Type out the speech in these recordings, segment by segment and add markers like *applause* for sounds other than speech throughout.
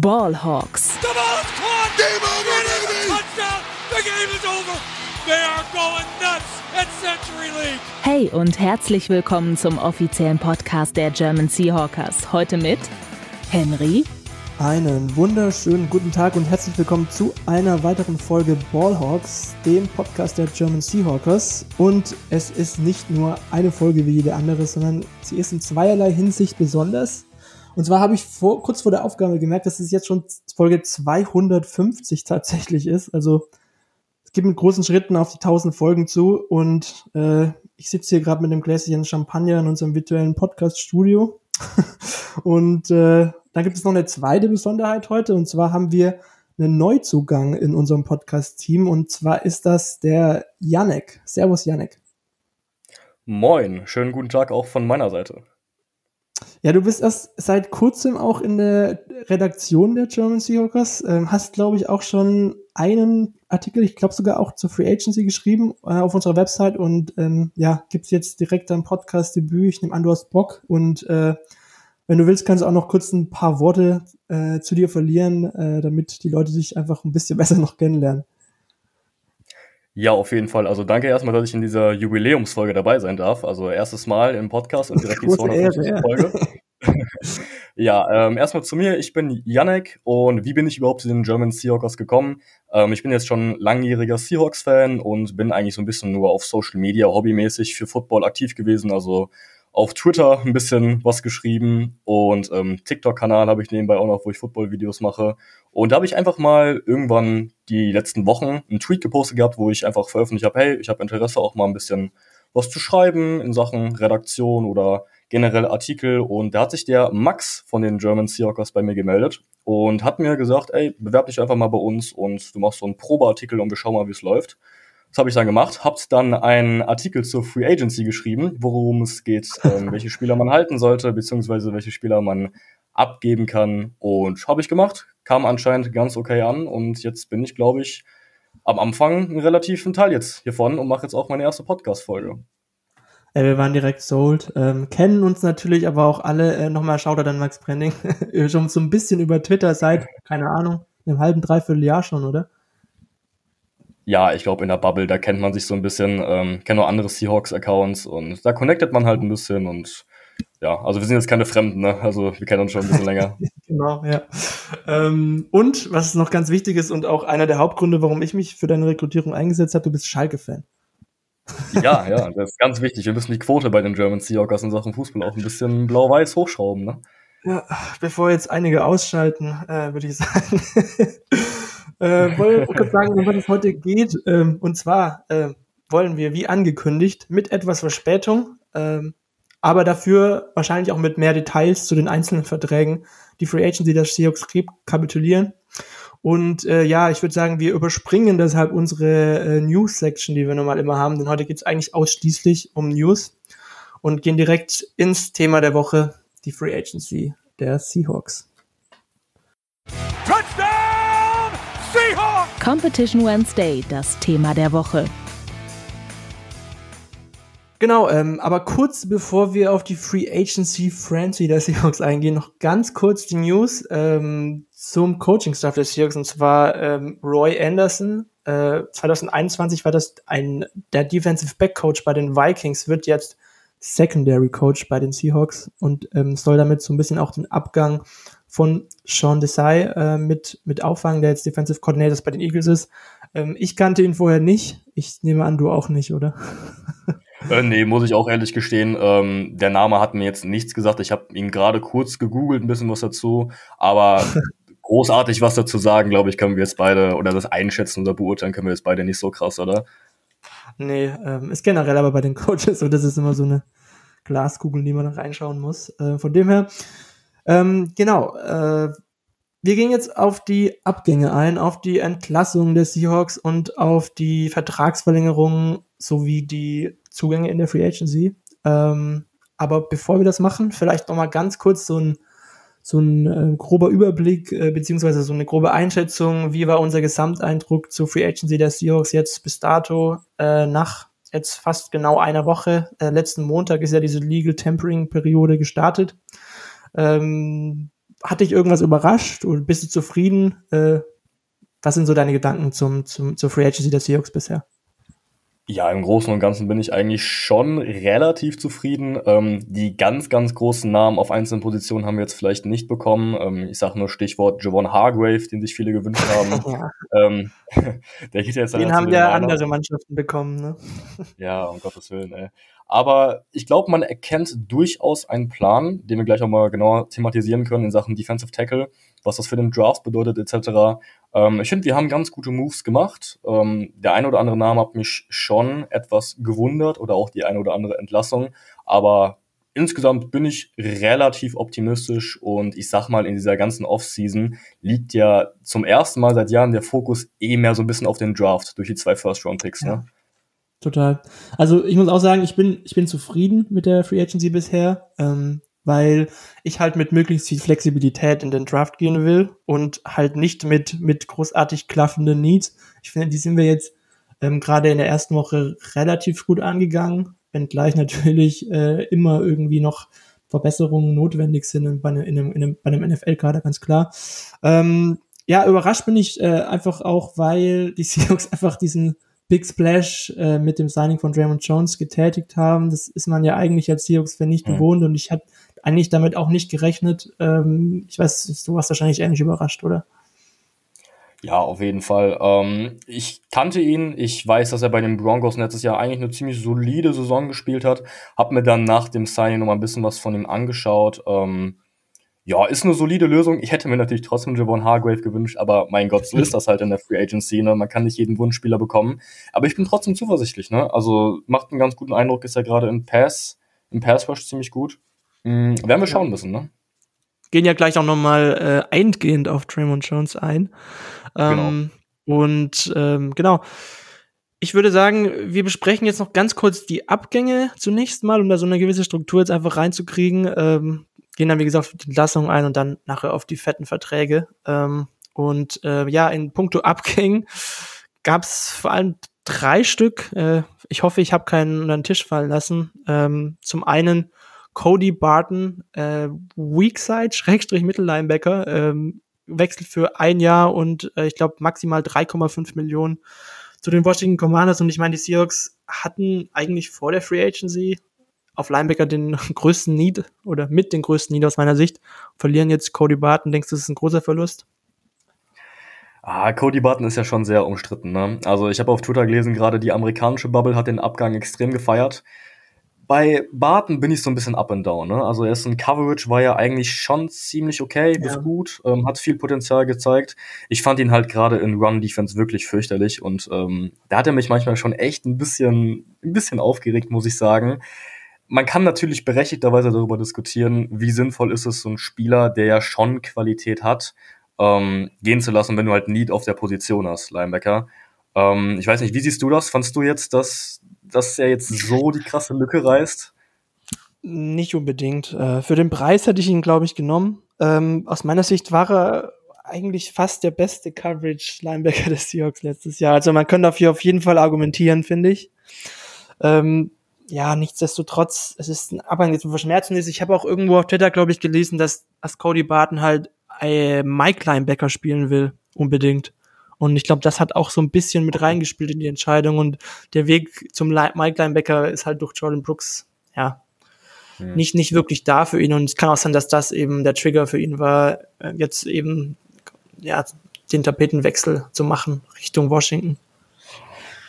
Ballhawks. The ball's caught. Game over, baby. Touchdown. The game is over. They are going nuts at Century League. Hey und herzlich willkommen zum offiziellen Podcast der German Seahawkers. Heute mit Henry. Einen wunderschönen guten Tag und herzlich willkommen zu einer weiteren Folge Ballhawks, dem Podcast der German Seahawkers. Und es ist nicht nur eine Folge wie jede andere, sondern sie ist in zweierlei Hinsicht besonders. Und zwar habe ich vor, kurz vor der Aufgabe gemerkt, dass es jetzt schon Folge 250 tatsächlich ist. Also es geht mit großen Schritten auf die 1000 Folgen zu. Und äh, ich sitze hier gerade mit einem Gläschen Champagner in unserem virtuellen Podcast-Studio. *laughs* und äh, dann gibt es noch eine zweite Besonderheit heute. Und zwar haben wir einen Neuzugang in unserem Podcast-Team. Und zwar ist das der Janek. Servus, Janek. Moin, schönen guten Tag auch von meiner Seite. Ja, du bist erst seit kurzem auch in der Redaktion der German Seahawkers. Ähm, hast, glaube ich, auch schon einen Artikel, ich glaube sogar auch zur Free Agency geschrieben äh, auf unserer Website und ähm, ja, gibt's jetzt direkt dein Podcast-Debüt. Ich nehme an, du hast Bock und äh, wenn du willst, kannst du auch noch kurz ein paar Worte äh, zu dir verlieren, äh, damit die Leute dich einfach ein bisschen *laughs* besser noch kennenlernen. Ja, auf jeden Fall. Also danke erstmal, dass ich in dieser Jubiläumsfolge dabei sein darf. Also erstes Mal im Podcast und direkt die 250. Folge. *laughs* ja, ähm, erstmal zu mir. Ich bin Yannick und wie bin ich überhaupt zu den German Seahawkers gekommen? Ähm, ich bin jetzt schon langjähriger Seahawks-Fan und bin eigentlich so ein bisschen nur auf Social Media hobbymäßig für Football aktiv gewesen. Also auf Twitter ein bisschen was geschrieben und ähm, TikTok-Kanal habe ich nebenbei auch noch, wo ich Football-Videos mache. Und da habe ich einfach mal irgendwann die letzten Wochen einen Tweet gepostet gehabt, wo ich einfach veröffentlicht habe, hey, ich habe Interesse auch mal ein bisschen was zu schreiben in Sachen Redaktion oder generell Artikel. Und da hat sich der Max von den German Seahawkers bei mir gemeldet und hat mir gesagt, ey, bewerb dich einfach mal bei uns und du machst so einen Probeartikel und wir schauen mal, wie es läuft. Das habe ich dann gemacht, habt dann einen Artikel zur Free Agency geschrieben, worum es geht, *laughs* ähm, welche Spieler man halten sollte, beziehungsweise welche Spieler man abgeben kann. Und habe ich gemacht, kam anscheinend ganz okay an und jetzt bin ich, glaube ich, am Anfang einen relativen Teil jetzt hiervon und mache jetzt auch meine erste Podcast-Folge. Äh, wir waren direkt sold, ähm, kennen uns natürlich aber auch alle, äh, nochmal Shoutout an Max Brenning, *laughs* schon so ein bisschen über Twitter seit, keine Ahnung, einem halben, dreiviertel Jahr schon, oder? Ja, ich glaube, in der Bubble, da kennt man sich so ein bisschen, ähm, kennt auch andere Seahawks-Accounts und da connectet man halt ein bisschen und ja, also wir sind jetzt keine Fremden, ne? Also wir kennen uns schon ein bisschen länger. *laughs* genau, ja. Ähm, und was noch ganz wichtig ist und auch einer der Hauptgründe, warum ich mich für deine Rekrutierung eingesetzt habe, du bist Schalke-Fan. ja, ja, das ist ganz wichtig. Wir müssen die Quote bei den German Seahawkers in Sachen Fußball auch ein bisschen blau-weiß hochschrauben, ne? Ja, bevor jetzt einige ausschalten, äh, würde ich sagen. *laughs* äh, wollte kurz sagen, um was es heute geht. Ähm, und zwar äh, wollen wir, wie angekündigt, mit etwas Verspätung, ähm, aber dafür wahrscheinlich auch mit mehr Details zu den einzelnen Verträgen die Free Agency der Seahawks kapitulieren. Und äh, ja, ich würde sagen, wir überspringen deshalb unsere äh, News-Section, die wir normal immer haben, denn heute geht es eigentlich ausschließlich um News und gehen direkt ins Thema der Woche, die Free Agency der Seahawks. Competition Wednesday, das Thema der Woche. Genau, ähm, aber kurz bevor wir auf die Free Agency Frenzy der Seahawks eingehen, noch ganz kurz die News ähm, zum Coaching-Staff der Seahawks und zwar ähm, Roy Anderson. Äh, 2021 war das ein der Defensive Back Coach bei den Vikings, wird jetzt Secondary Coach bei den Seahawks und ähm, soll damit so ein bisschen auch den Abgang von Sean Desai äh, mit, mit auffangen, der jetzt Defensive Coordinator bei den Eagles ist. Ähm, ich kannte ihn vorher nicht. Ich nehme an, du auch nicht, oder? *laughs* Äh, nee, muss ich auch ehrlich gestehen. Ähm, der Name hat mir jetzt nichts gesagt. Ich habe ihn gerade kurz gegoogelt, ein bisschen was dazu. Aber *laughs* großartig was dazu sagen, glaube ich, können wir jetzt beide, oder das einschätzen oder beurteilen können wir jetzt beide nicht so krass, oder? Nee, ähm, ist generell aber bei den Coaches so, das ist immer so eine Glaskugel, in die man reinschauen muss. Äh, von dem her, ähm, genau, äh, wir gehen jetzt auf die Abgänge ein, auf die Entlassung des Seahawks und auf die Vertragsverlängerung sowie die Zugänge in der Free Agency. Ähm, aber bevor wir das machen, vielleicht noch mal ganz kurz so ein so ein äh, grober Überblick äh, beziehungsweise so eine grobe Einschätzung, wie war unser Gesamteindruck zur Free Agency der Seahawks jetzt bis dato äh, nach jetzt fast genau einer Woche. Äh, letzten Montag ist ja diese Legal Tempering Periode gestartet. Ähm, hat dich irgendwas überrascht oder bist du zufrieden? Äh, was sind so deine Gedanken zum, zum, zur Free Agency der Seahawks bisher? Ja, im Großen und Ganzen bin ich eigentlich schon relativ zufrieden. Ähm, die ganz, ganz großen Namen auf einzelnen Positionen haben wir jetzt vielleicht nicht bekommen. Ähm, ich sage nur Stichwort Javon Hargrave, den sich viele gewünscht haben. *laughs* ja. ähm, *laughs* der geht jetzt den haben ja andere Mannschaften bekommen, ne? *laughs* ja, um Gottes Willen, ey. Aber ich glaube, man erkennt durchaus einen Plan, den wir gleich auch mal genauer thematisieren können in Sachen Defensive Tackle, was das für den Draft bedeutet etc. Ähm, ich finde, wir haben ganz gute Moves gemacht. Ähm, der eine oder andere Name hat mich schon etwas gewundert oder auch die eine oder andere Entlassung. Aber insgesamt bin ich relativ optimistisch und ich sag mal, in dieser ganzen Offseason liegt ja zum ersten Mal seit Jahren der Fokus eh mehr so ein bisschen auf den Draft durch die zwei First-Round-Picks. Ja. Ne? Total. Also ich muss auch sagen, ich bin, ich bin zufrieden mit der Free Agency bisher. Ähm, weil ich halt mit möglichst viel Flexibilität in den Draft gehen will und halt nicht mit, mit großartig klaffenden Needs. Ich finde, die sind wir jetzt ähm, gerade in der ersten Woche relativ gut angegangen, wenngleich natürlich äh, immer irgendwie noch Verbesserungen notwendig sind bei einem, in einem, in einem, bei einem NFL-Kader, ganz klar. Ähm, ja, überrascht bin ich äh, einfach auch, weil die *laughs* Seahawks einfach diesen Big Splash äh, mit dem Signing von Draymond Jones getätigt haben. Das ist man ja eigentlich als Seahawks-Fan nicht mhm. gewohnt und ich hatte eigentlich damit auch nicht gerechnet. Ähm, ich weiß, du warst wahrscheinlich ähnlich überrascht, oder? Ja, auf jeden Fall. Ähm, ich kannte ihn. Ich weiß, dass er bei den Broncos letztes Jahr eigentlich eine ziemlich solide Saison gespielt hat. Hab mir dann nach dem Signing noch mal ein bisschen was von ihm angeschaut. Ähm, ja, ist eine solide Lösung. Ich hätte mir natürlich trotzdem Javon Hargrave gewünscht, aber mein Gott, so ist das halt in der Free Agency. Ne? Man kann nicht jeden Wunschspieler bekommen. Aber ich bin trotzdem zuversichtlich. Ne? Also macht einen ganz guten Eindruck, ist ja gerade im Pass, im Pass Rush ziemlich gut. Mhm, werden wir schauen müssen, ne? Gehen ja gleich auch nochmal äh, eingehend auf Draymond Jones ein. Ähm, genau. Und ähm, genau. Ich würde sagen, wir besprechen jetzt noch ganz kurz die Abgänge zunächst mal, um da so eine gewisse Struktur jetzt einfach reinzukriegen. Ähm, gehen dann, wie gesagt, auf die Entlassung ein und dann nachher auf die fetten Verträge. Ähm, und äh, ja, in puncto Abgängen gab es vor allem drei Stück. Äh, ich hoffe, ich habe keinen unter den Tisch fallen lassen. Ähm, zum einen Cody Barton, äh, Weakside, Schrägstrich Mittellinebacker, ähm, wechselt für ein Jahr und äh, ich glaube maximal 3,5 Millionen zu den Washington Commanders. Und ich meine, die Seahawks hatten eigentlich vor der Free Agency auf Linebacker den *laughs* größten Need oder mit den größten Need aus meiner Sicht. Verlieren jetzt Cody Barton. Denkst du, das ist ein großer Verlust? Ah, Cody Barton ist ja schon sehr umstritten. Ne? Also ich habe auf Twitter gelesen, gerade die amerikanische Bubble hat den Abgang extrem gefeiert bei Barton bin ich so ein bisschen up and down. Ne? Also er ist ein Coverage, war ja eigentlich schon ziemlich okay, bis ja. gut, ähm, hat viel Potenzial gezeigt. Ich fand ihn halt gerade in Run Defense wirklich fürchterlich und ähm, da hat er mich manchmal schon echt ein bisschen, ein bisschen aufgeregt, muss ich sagen. Man kann natürlich berechtigterweise darüber diskutieren, wie sinnvoll ist es, so einen Spieler, der ja schon Qualität hat, ähm, gehen zu lassen, wenn du halt Need auf der Position hast, Linebacker. Ähm, ich weiß nicht, wie siehst du das? Fandst du jetzt, dass dass er jetzt so die krasse Lücke reißt? Nicht unbedingt. Äh, für den Preis hätte ich ihn, glaube ich, genommen. Ähm, aus meiner Sicht war er eigentlich fast der beste Coverage-Linebacker des Seahawks letztes Jahr. Also man könnte dafür auf jeden Fall argumentieren, finde ich. Ähm, ja, nichtsdestotrotz, es ist ein Abhang, zu verschmerzen ist. Ich habe auch irgendwo auf Twitter, glaube ich, gelesen, dass, dass Cody Barton halt äh, Mike Linebacker spielen will, unbedingt. Und ich glaube, das hat auch so ein bisschen mit reingespielt in die Entscheidung. Und der Weg zum Mike Linebacker ist halt durch Jordan Brooks, ja, hm. nicht, nicht wirklich da für ihn. Und es kann auch sein, dass das eben der Trigger für ihn war, äh, jetzt eben, ja, den Tapetenwechsel zu machen Richtung Washington.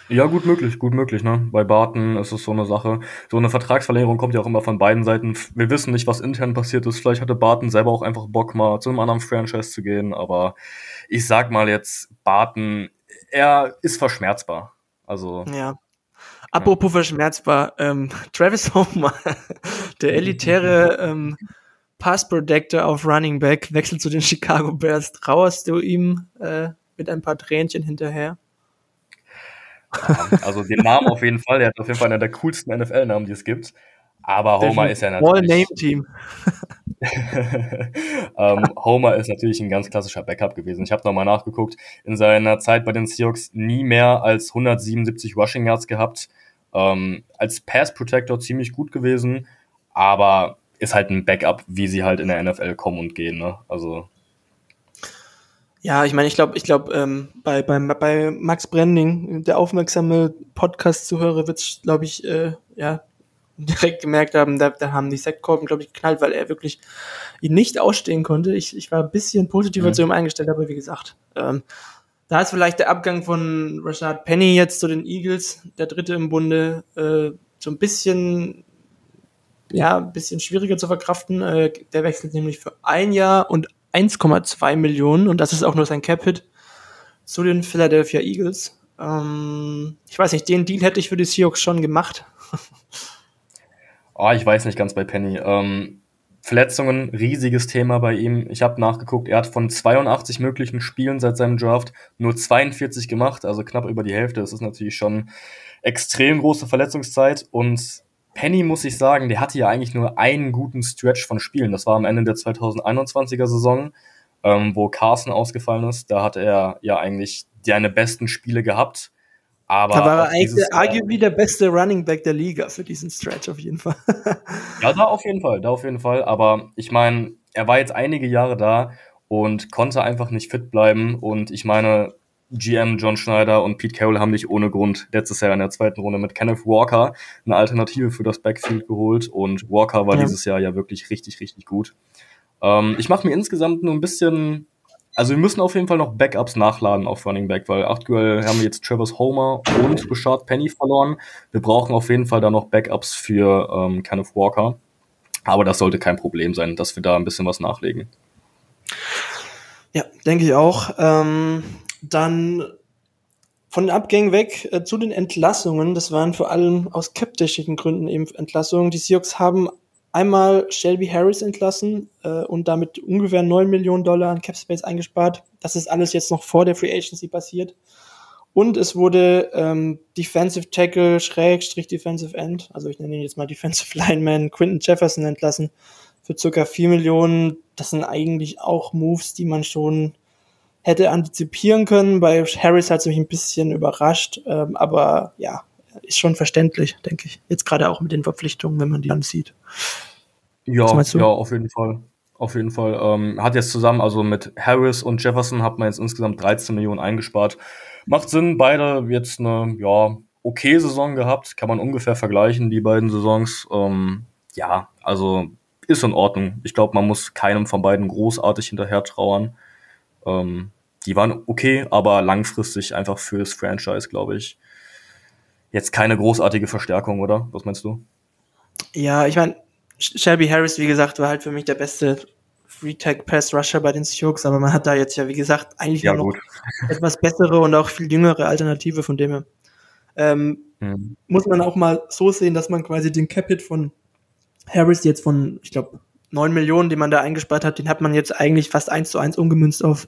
Ja, gut möglich, gut möglich, ne? Bei Barton ist es so eine Sache. So eine Vertragsverlängerung kommt ja auch immer von beiden Seiten. Wir wissen nicht, was intern passiert ist. Vielleicht hatte Barton selber auch einfach Bock, mal zu einem anderen Franchise zu gehen. Aber ich sag mal jetzt, Barton, er ist verschmerzbar. Also. Ja. Apropos ja. verschmerzbar, ähm, *laughs* Travis Homer, der elitäre *laughs* ähm, Pass Protector auf Running Back, wechselt zu den Chicago Bears. Trauerst du ihm äh, mit ein paar Tränchen hinterher? Also den Namen auf jeden Fall. Er hat auf jeden Fall einer der coolsten NFL-Namen, die es gibt. Aber Homer ist ja natürlich. Name Team. *laughs* ähm, Homer ist natürlich ein ganz klassischer Backup gewesen. Ich habe nochmal nachgeguckt. In seiner Zeit bei den Seahawks nie mehr als 177 Rushing Yards gehabt. Ähm, als Pass Protector ziemlich gut gewesen. Aber ist halt ein Backup, wie sie halt in der NFL kommen und gehen. Ne? Also ja, ich meine, ich glaube, ich glaube, ähm, bei, bei, bei Max Branding, der aufmerksame Podcast-Zuhörer wird glaube ich, äh, ja, direkt gemerkt haben, da, da haben die Sektkorben, glaube ich, geknallt, weil er wirklich ihn nicht ausstehen konnte. Ich, ich war ein bisschen positiver mhm. zu ihm eingestellt, aber wie gesagt, ähm, da ist vielleicht der Abgang von Rashad Penny jetzt zu den Eagles, der dritte im Bunde, äh, so ein bisschen, ja, ein bisschen schwieriger zu verkraften. Äh, der wechselt nämlich für ein Jahr und 1,2 Millionen und das ist auch nur sein Cap-Hit zu den Philadelphia Eagles. Ähm, ich weiß nicht, den Deal hätte ich für die Seahawks schon gemacht. oh, *laughs* ich weiß nicht ganz bei Penny. Ähm, Verletzungen, riesiges Thema bei ihm. Ich habe nachgeguckt, er hat von 82 möglichen Spielen seit seinem Draft nur 42 gemacht, also knapp über die Hälfte. Das ist natürlich schon extrem große Verletzungszeit und Penny muss ich sagen, der hatte ja eigentlich nur einen guten Stretch von Spielen. Das war am Ende der 2021er Saison, ähm, wo Carson ausgefallen ist. Da hat er ja eigentlich seine besten Spiele gehabt. Aber da war er eigentlich arguably der beste Running Back der Liga für diesen Stretch auf jeden Fall. *laughs* ja, da auf jeden Fall, da auf jeden Fall. Aber ich meine, er war jetzt einige Jahre da und konnte einfach nicht fit bleiben. Und ich meine, GM John Schneider und Pete Carroll haben nicht ohne Grund letztes Jahr in der zweiten Runde mit Kenneth Walker eine Alternative für das Backfield geholt und Walker war ja. dieses Jahr ja wirklich richtig, richtig gut. Ähm, ich mache mir insgesamt nur ein bisschen, also wir müssen auf jeden Fall noch Backups nachladen auf Running Back, weil aktuell haben wir jetzt Travis Homer und Rashad Penny verloren. Wir brauchen auf jeden Fall da noch Backups für ähm, Kenneth Walker. Aber das sollte kein Problem sein, dass wir da ein bisschen was nachlegen. Ja, denke ich auch. Ähm, dann von den Abgängen weg äh, zu den Entlassungen. Das waren vor allem aus skeptischen Gründen eben Entlassungen. Die Seahawks haben einmal Shelby Harris entlassen äh, und damit ungefähr 9 Millionen Dollar an Capspace eingespart. Das ist alles jetzt noch vor der Free Agency passiert. Und es wurde ähm, Defensive Tackle, Schrägstrich Defensive End, also ich nenne ihn jetzt mal Defensive Lineman, Quinton Jefferson entlassen für circa 4 Millionen. Das sind eigentlich auch Moves, die man schon hätte antizipieren können. Bei Harris hat es mich ein bisschen überrascht, ähm, aber ja, ist schon verständlich, denke ich. Jetzt gerade auch mit den Verpflichtungen, wenn man die ansieht. Ja, ja, auf jeden Fall. Auf jeden Fall. Ähm, hat jetzt zusammen, also mit Harris und Jefferson hat man jetzt insgesamt 13 Millionen eingespart. Macht Sinn, beide jetzt eine, ja, okay Saison gehabt. Kann man ungefähr vergleichen, die beiden Saisons. Ähm, ja, also ist in Ordnung. Ich glaube, man muss keinem von beiden großartig hinterher trauern. Ähm, die waren okay, aber langfristig einfach fürs Franchise, glaube ich, jetzt keine großartige Verstärkung, oder? Was meinst du? Ja, ich meine, Shelby Harris, wie gesagt, war halt für mich der beste Free Tag Pass Rusher bei den Sioux, aber man hat da jetzt ja, wie gesagt, eigentlich ja, noch *laughs* etwas bessere und auch viel jüngere Alternative von dem her. Ähm, hm. Muss man auch mal so sehen, dass man quasi den Capit von Harris jetzt von, ich glaube, 9 Millionen, die man da eingespart hat, den hat man jetzt eigentlich fast eins zu eins umgemünzt auf,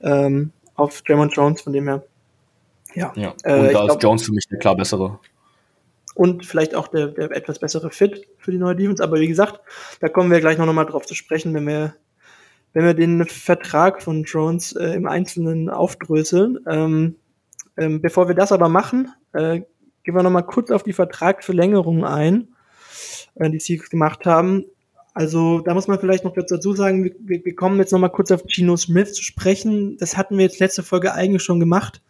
ähm, auf Draymond Jones, von dem her. Ja, ja. Äh, und äh, da ist glaub, Jones für mich der klar bessere. Und vielleicht auch der, der etwas bessere Fit für die neue Defense. Aber wie gesagt, da kommen wir gleich noch mal drauf zu sprechen, wenn wir, wenn wir den Vertrag von Jones äh, im Einzelnen aufdröseln. Ähm, ähm, bevor wir das aber machen, äh, gehen wir noch mal kurz auf die Vertragsverlängerung ein, äh, die sie gemacht haben. Also da muss man vielleicht noch dazu sagen, wir, wir kommen jetzt nochmal kurz auf Gino Smith zu sprechen. Das hatten wir jetzt letzte Folge eigentlich schon gemacht.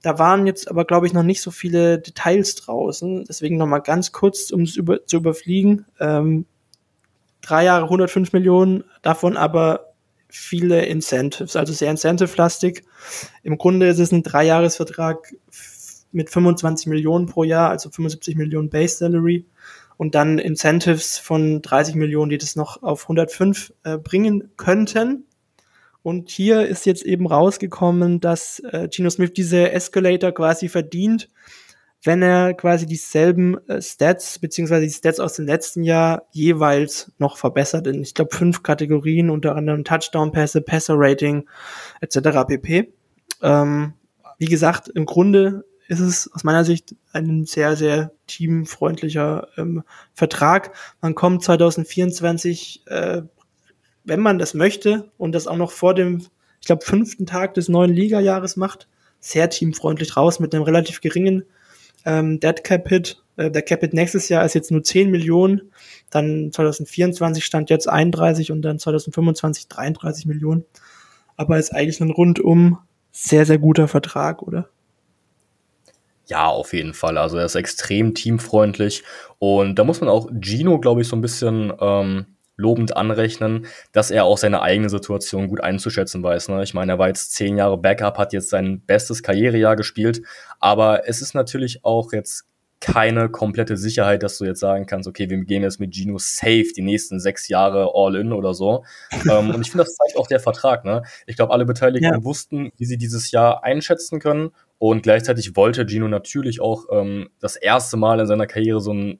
Da waren jetzt aber, glaube ich, noch nicht so viele Details draußen. Deswegen nochmal ganz kurz, um es über, zu überfliegen. Ähm, drei Jahre 105 Millionen, davon aber viele Incentives, also sehr incentive-lastig. Im Grunde ist es ein Dreijahresvertrag mit 25 Millionen pro Jahr, also 75 Millionen Base Salary und dann Incentives von 30 Millionen, die das noch auf 105 äh, bringen könnten. Und hier ist jetzt eben rausgekommen, dass äh, Gino Smith diese Escalator quasi verdient, wenn er quasi dieselben äh, Stats beziehungsweise die Stats aus dem letzten Jahr jeweils noch verbessert in, ich glaube, fünf Kategorien, unter anderem Touchdown-Pässe, Passer-Rating etc. pp. Ähm, wie gesagt, im Grunde ist es aus meiner Sicht ein sehr, sehr teamfreundlicher ähm, Vertrag. Man kommt 2024, äh, wenn man das möchte und das auch noch vor dem, ich glaube, fünften Tag des neuen Liga-Jahres macht, sehr teamfreundlich raus mit einem relativ geringen Ähm, Dead Cap Hit, äh, der Cap Hit nächstes Jahr ist jetzt nur 10 Millionen, dann 2024 stand jetzt 31 und dann 2025 33 Millionen. Aber ist eigentlich ein rundum sehr, sehr guter Vertrag, oder? Ja, auf jeden Fall. Also er ist extrem teamfreundlich und da muss man auch Gino, glaube ich, so ein bisschen ähm, lobend anrechnen, dass er auch seine eigene Situation gut einzuschätzen weiß. Ne? Ich meine, er war jetzt zehn Jahre Backup, hat jetzt sein bestes Karrierejahr gespielt, aber es ist natürlich auch jetzt keine komplette Sicherheit, dass du jetzt sagen kannst, okay, wir gehen jetzt mit Gino safe die nächsten sechs Jahre all in oder so. *laughs* ähm, und ich finde, das zeigt auch der Vertrag. Ne? Ich glaube, alle Beteiligten ja. wussten, wie sie dieses Jahr einschätzen können. Und gleichzeitig wollte Gino natürlich auch ähm, das erste Mal in seiner Karriere so einen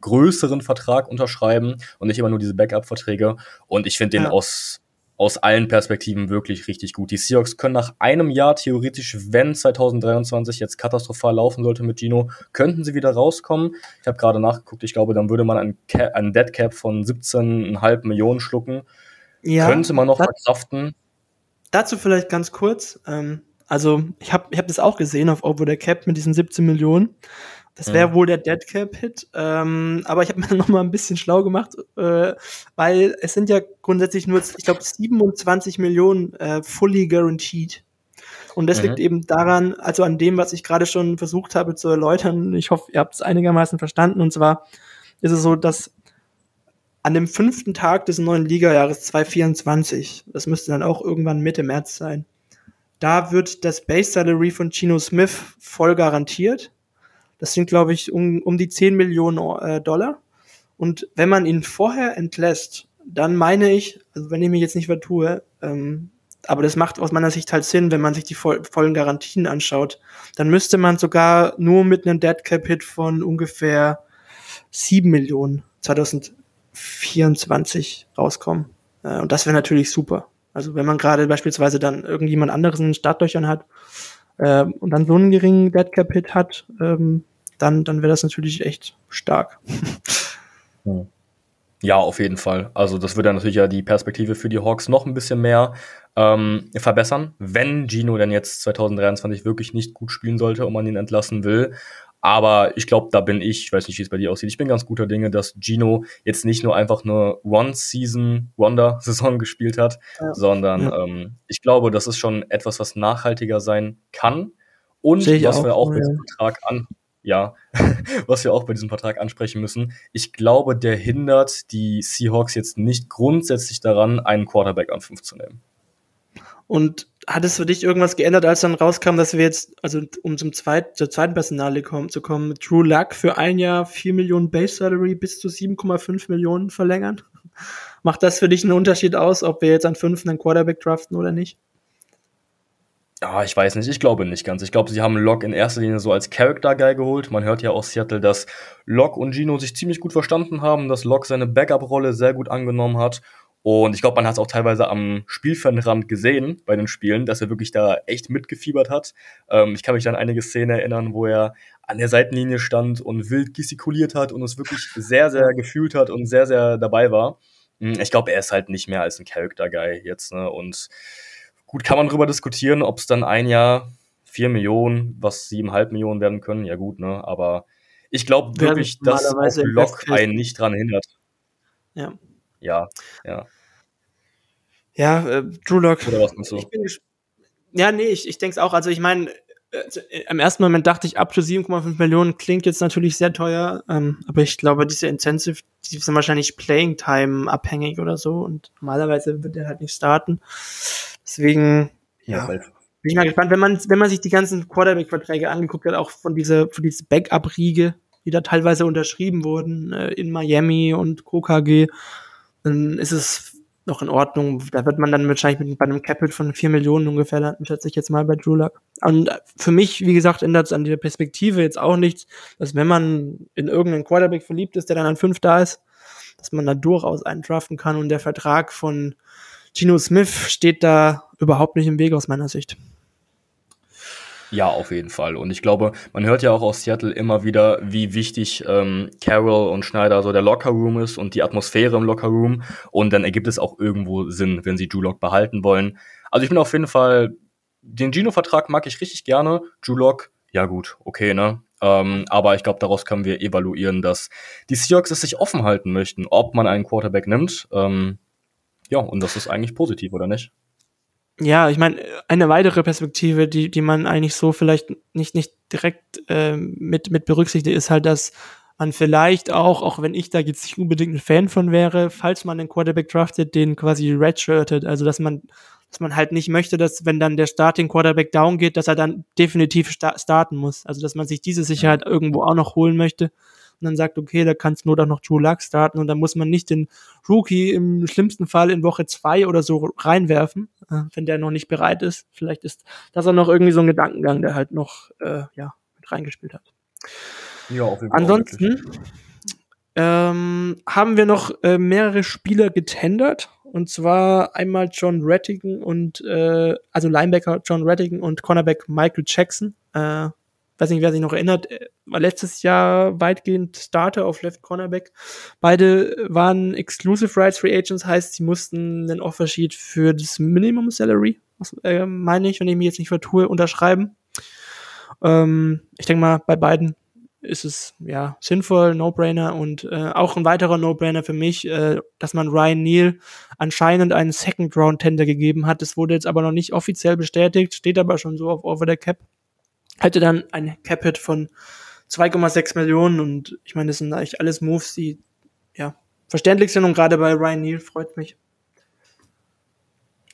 größeren Vertrag unterschreiben und nicht immer nur diese Backup-Verträge. Und ich finde den ja. aus aus allen Perspektiven wirklich richtig gut. Die Seahawks können nach einem Jahr theoretisch, wenn 2023 jetzt katastrophal laufen sollte mit Gino, könnten sie wieder rauskommen. Ich habe gerade nachgeguckt, ich glaube, dann würde man einen, Cap, einen Dead Cap von 17,5 Millionen schlucken. Ja, könnte man noch verkraften. Dazu vielleicht ganz kurz. Ähm, also ich habe ich hab das auch gesehen auf Over the Cap mit diesen 17 Millionen. Das wäre mhm. wohl der Dead Cap Hit. Ähm, aber ich habe *laughs* mir noch mal ein bisschen schlau gemacht, äh, weil es sind ja grundsätzlich nur, ich glaube, 27 Millionen äh, fully guaranteed. Und das mhm. liegt eben daran, also an dem, was ich gerade schon versucht habe zu erläutern. Ich hoffe, ihr habt es einigermaßen verstanden. Und zwar ist es so, dass an dem fünften Tag des neuen Ligajahres 2024, das müsste dann auch irgendwann Mitte März sein, da wird das Base Salary von Chino Smith voll garantiert. Das sind, glaube ich, um, um die 10 Millionen äh, Dollar. Und wenn man ihn vorher entlässt, dann meine ich, also wenn ich mich jetzt nicht vertue, ähm, aber das macht aus meiner Sicht halt Sinn, wenn man sich die voll, vollen Garantien anschaut, dann müsste man sogar nur mit einem Dead Cap Hit von ungefähr 7 Millionen 2024 rauskommen. Äh, und das wäre natürlich super. Also wenn man gerade beispielsweise dann irgendjemand anderes in den Startlöchern hat äh, und dann so einen geringen Dead Cap Hit hat, ähm, dann, dann wäre das natürlich echt stark. *laughs* Ja, auf jeden Fall. Also das würde natürlich ja die Perspektive für die Hawks noch ein bisschen mehr ähm, verbessern, wenn Gino denn jetzt 2023 wirklich nicht gut spielen sollte und man ihn entlassen will. Aber ich glaube, da bin ich, ich weiß nicht, wie es bei dir aussieht, ich bin ganz guter Dinge, dass Gino jetzt nicht nur einfach eine One-Season-Wonder-Saison *laughs* gespielt hat, ja. sondern ja. Ähm, ich glaube, das ist schon etwas, was nachhaltiger sein kann. Und was auch, wir auch mit dem Vertrag an, ja, *laughs* was wir auch bei diesem Vertrag ansprechen müssen. Ich glaube, der hindert die Seahawks jetzt nicht grundsätzlich daran, einen Quarterback an fünf zu nehmen. Und hat es für dich irgendwas geändert, als dann rauskam, dass wir jetzt, also um zum zweit, zur zweiten Personale kommen, zu kommen, Drew Luck für ein Jahr 4 Millionen Base Salary bis zu 7,5 Millionen verlängern? *laughs* Macht das für dich einen Unterschied aus, ob wir jetzt an fünf einen Quarterback draften oder nicht? Ja, ich weiß nicht, ich glaube nicht ganz. Ich glaube, sie haben Locke in erster Linie so als Character-Guy geholt. Man hört ja aus Seattle, dass Locke und Gino sich ziemlich gut verstanden haben, dass Locke seine Backup-Rolle sehr gut angenommen hat. Und ich glaube, man hat es auch teilweise am Spielfeldrand gesehen bei den Spielen, dass er wirklich da echt mitgefiebert hat. Ähm, ich kann mich an einige Szenen erinnern, wo er an der Seitenlinie stand und wild gestikuliert hat und es wirklich sehr, sehr gefühlt hat und sehr, sehr dabei war. Hm, ich glaube, er ist halt nicht mehr als ein Character-Guy jetzt. Ne? Und Gut, kann man darüber diskutieren, ob es dann ein Jahr vier Millionen, was siebeneinhalb Millionen werden können. Ja gut, ne? Aber ich glaube wirklich, dass Block einen nicht dran hindert. Ja. Ja, ja. Ja, äh, Drew Lock. Oder was meinst du? ja, nee, ich, ich denke es auch. Also ich meine, äh, im ersten Moment dachte ich, up to 7,5 Millionen klingt jetzt natürlich sehr teuer, ähm, aber ich glaube, diese Intensive, die sind wahrscheinlich Playing Time abhängig oder so und normalerweise wird er halt nicht starten. Deswegen, ja, bin ich mal gespannt, wenn man, wenn man sich die ganzen Quarterback-Verträge angeguckt hat, auch von dieser, von dieser Backup-Riege, die da teilweise unterschrieben wurden, äh, in Miami und KKG, dann ist es noch in Ordnung. Da wird man dann wahrscheinlich mit, bei einem Capit von vier Millionen ungefähr landen, schätze ich jetzt mal bei Drew Luck. Und für mich, wie gesagt, ändert es an der Perspektive jetzt auch nichts, dass wenn man in irgendeinen Quarterback verliebt ist, der dann an fünf da ist, dass man da durchaus einen draften kann und der Vertrag von Gino Smith steht da überhaupt nicht im Weg aus meiner Sicht. Ja, auf jeden Fall. Und ich glaube, man hört ja auch aus Seattle immer wieder, wie wichtig ähm, Carroll und Schneider so der Lockerroom ist und die Atmosphäre im Lockerroom. Und dann ergibt es auch irgendwo Sinn, wenn sie Drew Lock behalten wollen. Also ich bin auf jeden Fall, den Gino-Vertrag mag ich richtig gerne. Drew Lock, ja gut, okay, ne? Ähm, aber ich glaube, daraus können wir evaluieren, dass die Seahawks es sich offen halten möchten, ob man einen Quarterback nimmt. Ähm, ja, und das ist eigentlich positiv, oder nicht? Ja, ich meine, eine weitere Perspektive, die, die man eigentlich so vielleicht nicht, nicht direkt äh, mit, mit berücksichtigt, ist halt, dass man vielleicht auch, auch wenn ich da jetzt nicht unbedingt ein Fan von wäre, falls man einen Quarterback draftet, den quasi redshirtet, also dass man dass man halt nicht möchte, dass wenn dann der Starting Quarterback down geht, dass er dann definitiv sta starten muss. Also dass man sich diese Sicherheit irgendwo auch noch holen möchte und dann sagt, okay, da kannst nur doch noch Drew Luck starten und dann muss man nicht den Rookie im schlimmsten Fall in Woche zwei oder so reinwerfen, wenn der noch nicht bereit ist. Vielleicht ist das auch noch irgendwie so ein Gedankengang, der halt noch äh, ja mit reingespielt hat. Ja, auf jeden Fall. Ansonsten ähm, haben wir noch äh, mehrere Spieler getendert und zwar einmal John Rattigan und, äh, also Linebacker John Rattigan und Cornerback Michael Jackson. Äh, weiß nicht, wer sich noch erinnert, war letztes Jahr weitgehend Starter auf Left Cornerback. Beide waren Exclusive Rights Free Agents, heißt, sie mussten den Offersheet für das Minimum Salary, was, äh, meine ich, wenn ich mich jetzt nicht vertue, unterschreiben. Ähm, ich denke mal, bei beiden ist es ja sinnvoll, No-Brainer und äh, auch ein weiterer No-Brainer für mich, äh, dass man Ryan Neal anscheinend einen Second-Round-Tender gegeben hat. Das wurde jetzt aber noch nicht offiziell bestätigt, steht aber schon so auf Over the Cap. Hätte dann ein Cap-Hit von 2,6 Millionen und ich meine, das sind eigentlich alles Moves, die ja verständlich sind und gerade bei Ryan Neal freut mich.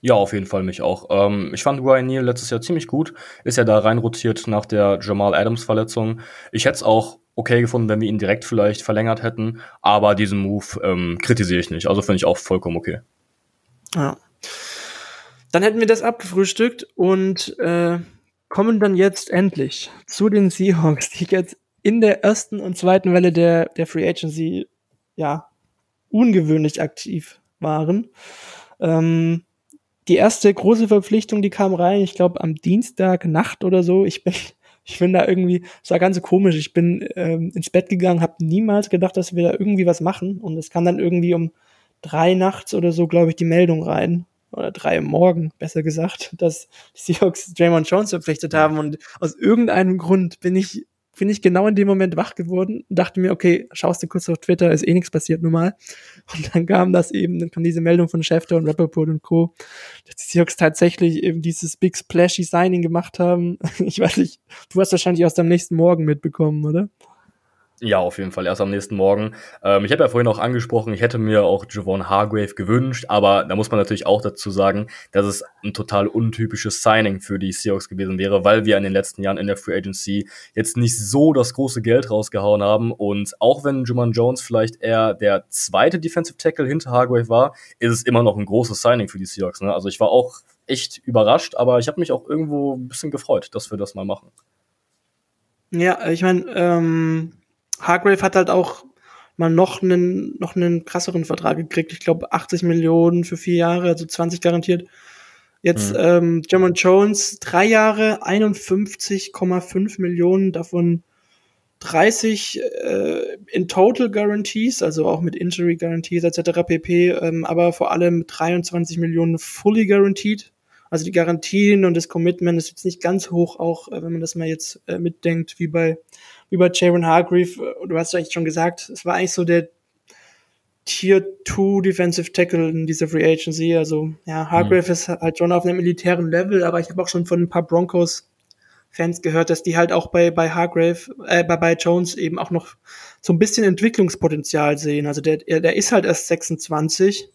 Ja, auf jeden Fall mich auch. Ähm, ich fand Ryan Neal letztes Jahr ziemlich gut. Ist ja da reinrotiert nach der Jamal Adams Verletzung. Ich hätte es auch okay gefunden, wenn wir ihn direkt vielleicht verlängert hätten. Aber diesen Move ähm, kritisiere ich nicht. Also finde ich auch vollkommen okay. Ja. Dann hätten wir das abgefrühstückt und äh, kommen dann jetzt endlich zu den Seahawks, die jetzt in der ersten und zweiten Welle der, der Free Agency ja ungewöhnlich aktiv waren. Ähm, die erste große Verpflichtung, die kam rein, ich glaube am Dienstag Nacht oder so. Ich bin, *laughs* ich bin da irgendwie, es war ganz komisch. Ich bin ähm, ins Bett gegangen, habe niemals gedacht, dass wir da irgendwie was machen. Und es kam dann irgendwie um drei nachts oder so, glaube ich, die Meldung rein oder drei im Morgen, besser gesagt, *laughs* dass die Seahawks Draymond Jones verpflichtet haben und aus irgendeinem Grund bin ich bin ich genau in dem Moment wach geworden und dachte mir, okay, schaust du kurz auf Twitter, ist eh nichts passiert normal. *laughs* Und dann kam das eben, dann kam diese Meldung von Schäfter und Rappaport und Co., dass die Seahawks tatsächlich eben dieses Big Splashy Signing gemacht haben. *laughs* Ich weiß nicht, du hast wahrscheinlich aus deinem nächsten Morgen mitbekommen, oder? Ja, auf jeden Fall erst am nächsten Morgen. Ähm, ich habe ja vorhin auch angesprochen, ich hätte mir auch Javon Hargrave gewünscht, aber da muss man natürlich auch dazu sagen, dass es ein total untypisches Signing für die Seahawks gewesen wäre, weil wir in den letzten Jahren in der Free Agency jetzt nicht so das große Geld rausgehauen haben und auch wenn Juman Jones vielleicht eher der zweite Defensive Tackle hinter Hargrave war, ist es immer noch ein großes Signing für die Seahawks. Ne? Also ich war auch echt überrascht, aber ich habe mich auch irgendwo ein bisschen gefreut, dass wir das mal machen. Ja, ich meine, ähm, Hargrave hat halt auch mal noch einen, noch einen krasseren Vertrag gekriegt. Ich glaube 80 Millionen für vier Jahre, also 20 garantiert. Jetzt mhm. ähm, German Jones, drei Jahre, 51,5 Millionen, davon 30 äh, in Total Guarantees, also auch mit Injury Guarantees etc. pp, ähm, aber vor allem 23 Millionen fully guaranteed. Also die Garantien und das Commitment ist jetzt nicht ganz hoch, auch äh, wenn man das mal jetzt äh, mitdenkt, wie bei über Jaron Hargreave. Du hast eigentlich schon gesagt, es war eigentlich so der Tier 2 Defensive Tackle in dieser Free Agency. Also, ja, Hargrave mhm. ist halt schon auf einem militären Level, aber ich habe auch schon von ein paar Broncos Fans gehört, dass die halt auch bei, bei Hargrave, äh, bei, bei Jones eben auch noch so ein bisschen Entwicklungspotenzial sehen. Also der, der ist halt erst 26,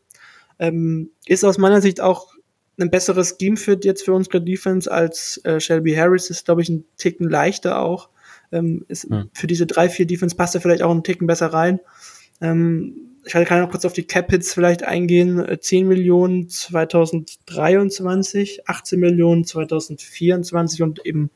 ähm, ist aus meiner Sicht auch ein besseres Scheme-Fit jetzt für unsere Defense als äh, Shelby Harris, ist glaube ich ein Ticken leichter auch. Ähm, ist, hm. Für diese drei, vier Defense passt er vielleicht auch einen Ticken besser rein. Ähm, ich kann noch kurz auf die Cap-Hits vielleicht eingehen. 10 äh, Millionen 2023, 18 Millionen 2024 und eben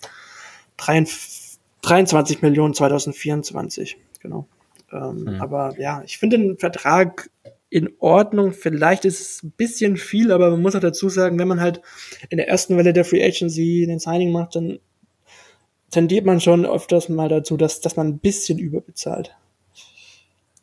23 Millionen 2024. Genau. Ähm, hm. Aber ja, ich finde den Vertrag in Ordnung. Vielleicht ist es ein bisschen viel, aber man muss auch dazu sagen, wenn man halt in der ersten Welle der Free Agency den Signing macht, dann tendiert man schon öfters mal dazu, dass, dass man ein bisschen überbezahlt.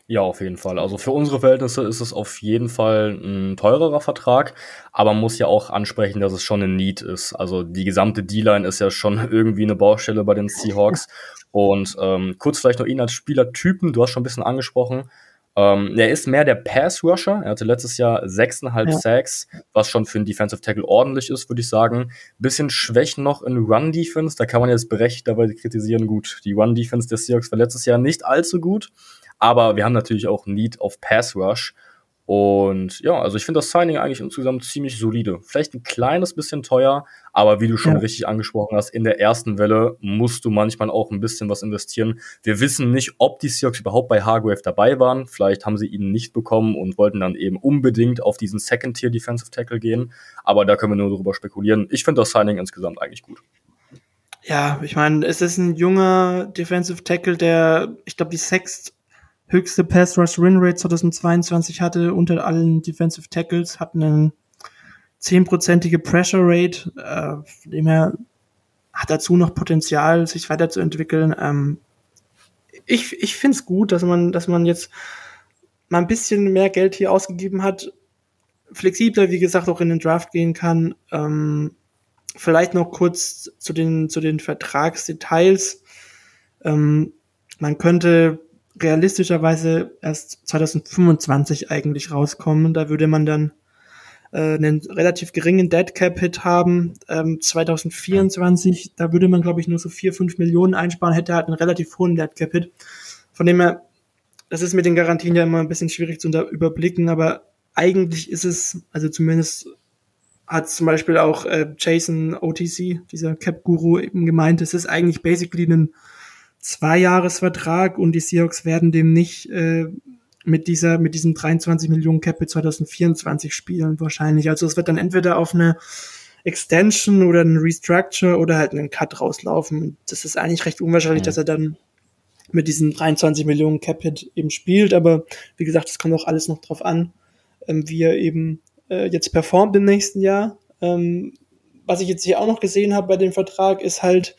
Ja, auf jeden Fall. Also für unsere Verhältnisse ist es auf jeden Fall ein teurerer Vertrag, aber man muss ja auch ansprechen, dass es schon ein Need ist. Also die gesamte D-Line ist ja schon *laughs* irgendwie eine Baustelle bei den Seahawks. *laughs* Und ähm, kurz vielleicht noch ihn als Spielertypen, du hast schon ein bisschen angesprochen. Ähm, er ist mehr der Pass-Rusher. Er hatte letztes Jahr 6,5 ja. Sacks, was schon für einen Defensive Tackle ordentlich ist, würde ich sagen. Bisschen Schwächen noch in Run-Defense. Da kann man jetzt berechtigt dabei kritisieren. Gut, die Run-Defense des Seahawks war letztes Jahr nicht allzu gut. Aber wir haben natürlich auch Need auf Pass Rush. Und ja, also ich finde das Signing eigentlich insgesamt ziemlich solide. Vielleicht ein kleines bisschen teuer, aber wie du schon ja. richtig angesprochen hast, in der ersten Welle musst du manchmal auch ein bisschen was investieren. Wir wissen nicht, ob die Seahawks überhaupt bei Hargrave dabei waren. Vielleicht haben sie ihn nicht bekommen und wollten dann eben unbedingt auf diesen Second-Tier Defensive Tackle gehen. Aber da können wir nur darüber spekulieren. Ich finde das Signing insgesamt eigentlich gut. Ja, ich meine, es ist ein junger Defensive Tackle, der, ich glaube, die Sext höchste Pass Rush Win Rate 2022 hatte unter allen Defensive Tackles, hat eine zehnprozentige Pressure Rate, äh, von dem her hat dazu noch Potenzial, sich weiterzuentwickeln. Ähm, ich ich finde es gut, dass man, dass man jetzt mal ein bisschen mehr Geld hier ausgegeben hat, flexibler, wie gesagt, auch in den Draft gehen kann. Ähm, vielleicht noch kurz zu den, zu den Vertragsdetails. Ähm, man könnte realistischerweise erst 2025 eigentlich rauskommen. Da würde man dann äh, einen relativ geringen Dead Cap Hit haben. Ähm, 2024, da würde man, glaube ich, nur so vier fünf Millionen einsparen, hätte halt einen relativ hohen Dead Cap Hit. Von dem her, das ist mit den Garantien ja immer ein bisschen schwierig zu überblicken, aber eigentlich ist es, also zumindest hat zum Beispiel auch äh, Jason OTC, dieser Cap-Guru, eben gemeint, es ist eigentlich basically ein Zweijahresvertrag und die Seahawks werden dem nicht äh, mit dieser mit diesem 23 Millionen Cap 2024 spielen wahrscheinlich. Also es wird dann entweder auf eine Extension oder ein Restructure oder halt einen Cut rauslaufen. Das ist eigentlich recht unwahrscheinlich, mhm. dass er dann mit diesem 23 Millionen Cap Hit eben spielt. Aber wie gesagt, es kommt auch alles noch drauf an, ähm, wie er eben äh, jetzt performt im nächsten Jahr. Ähm, was ich jetzt hier auch noch gesehen habe bei dem Vertrag ist halt,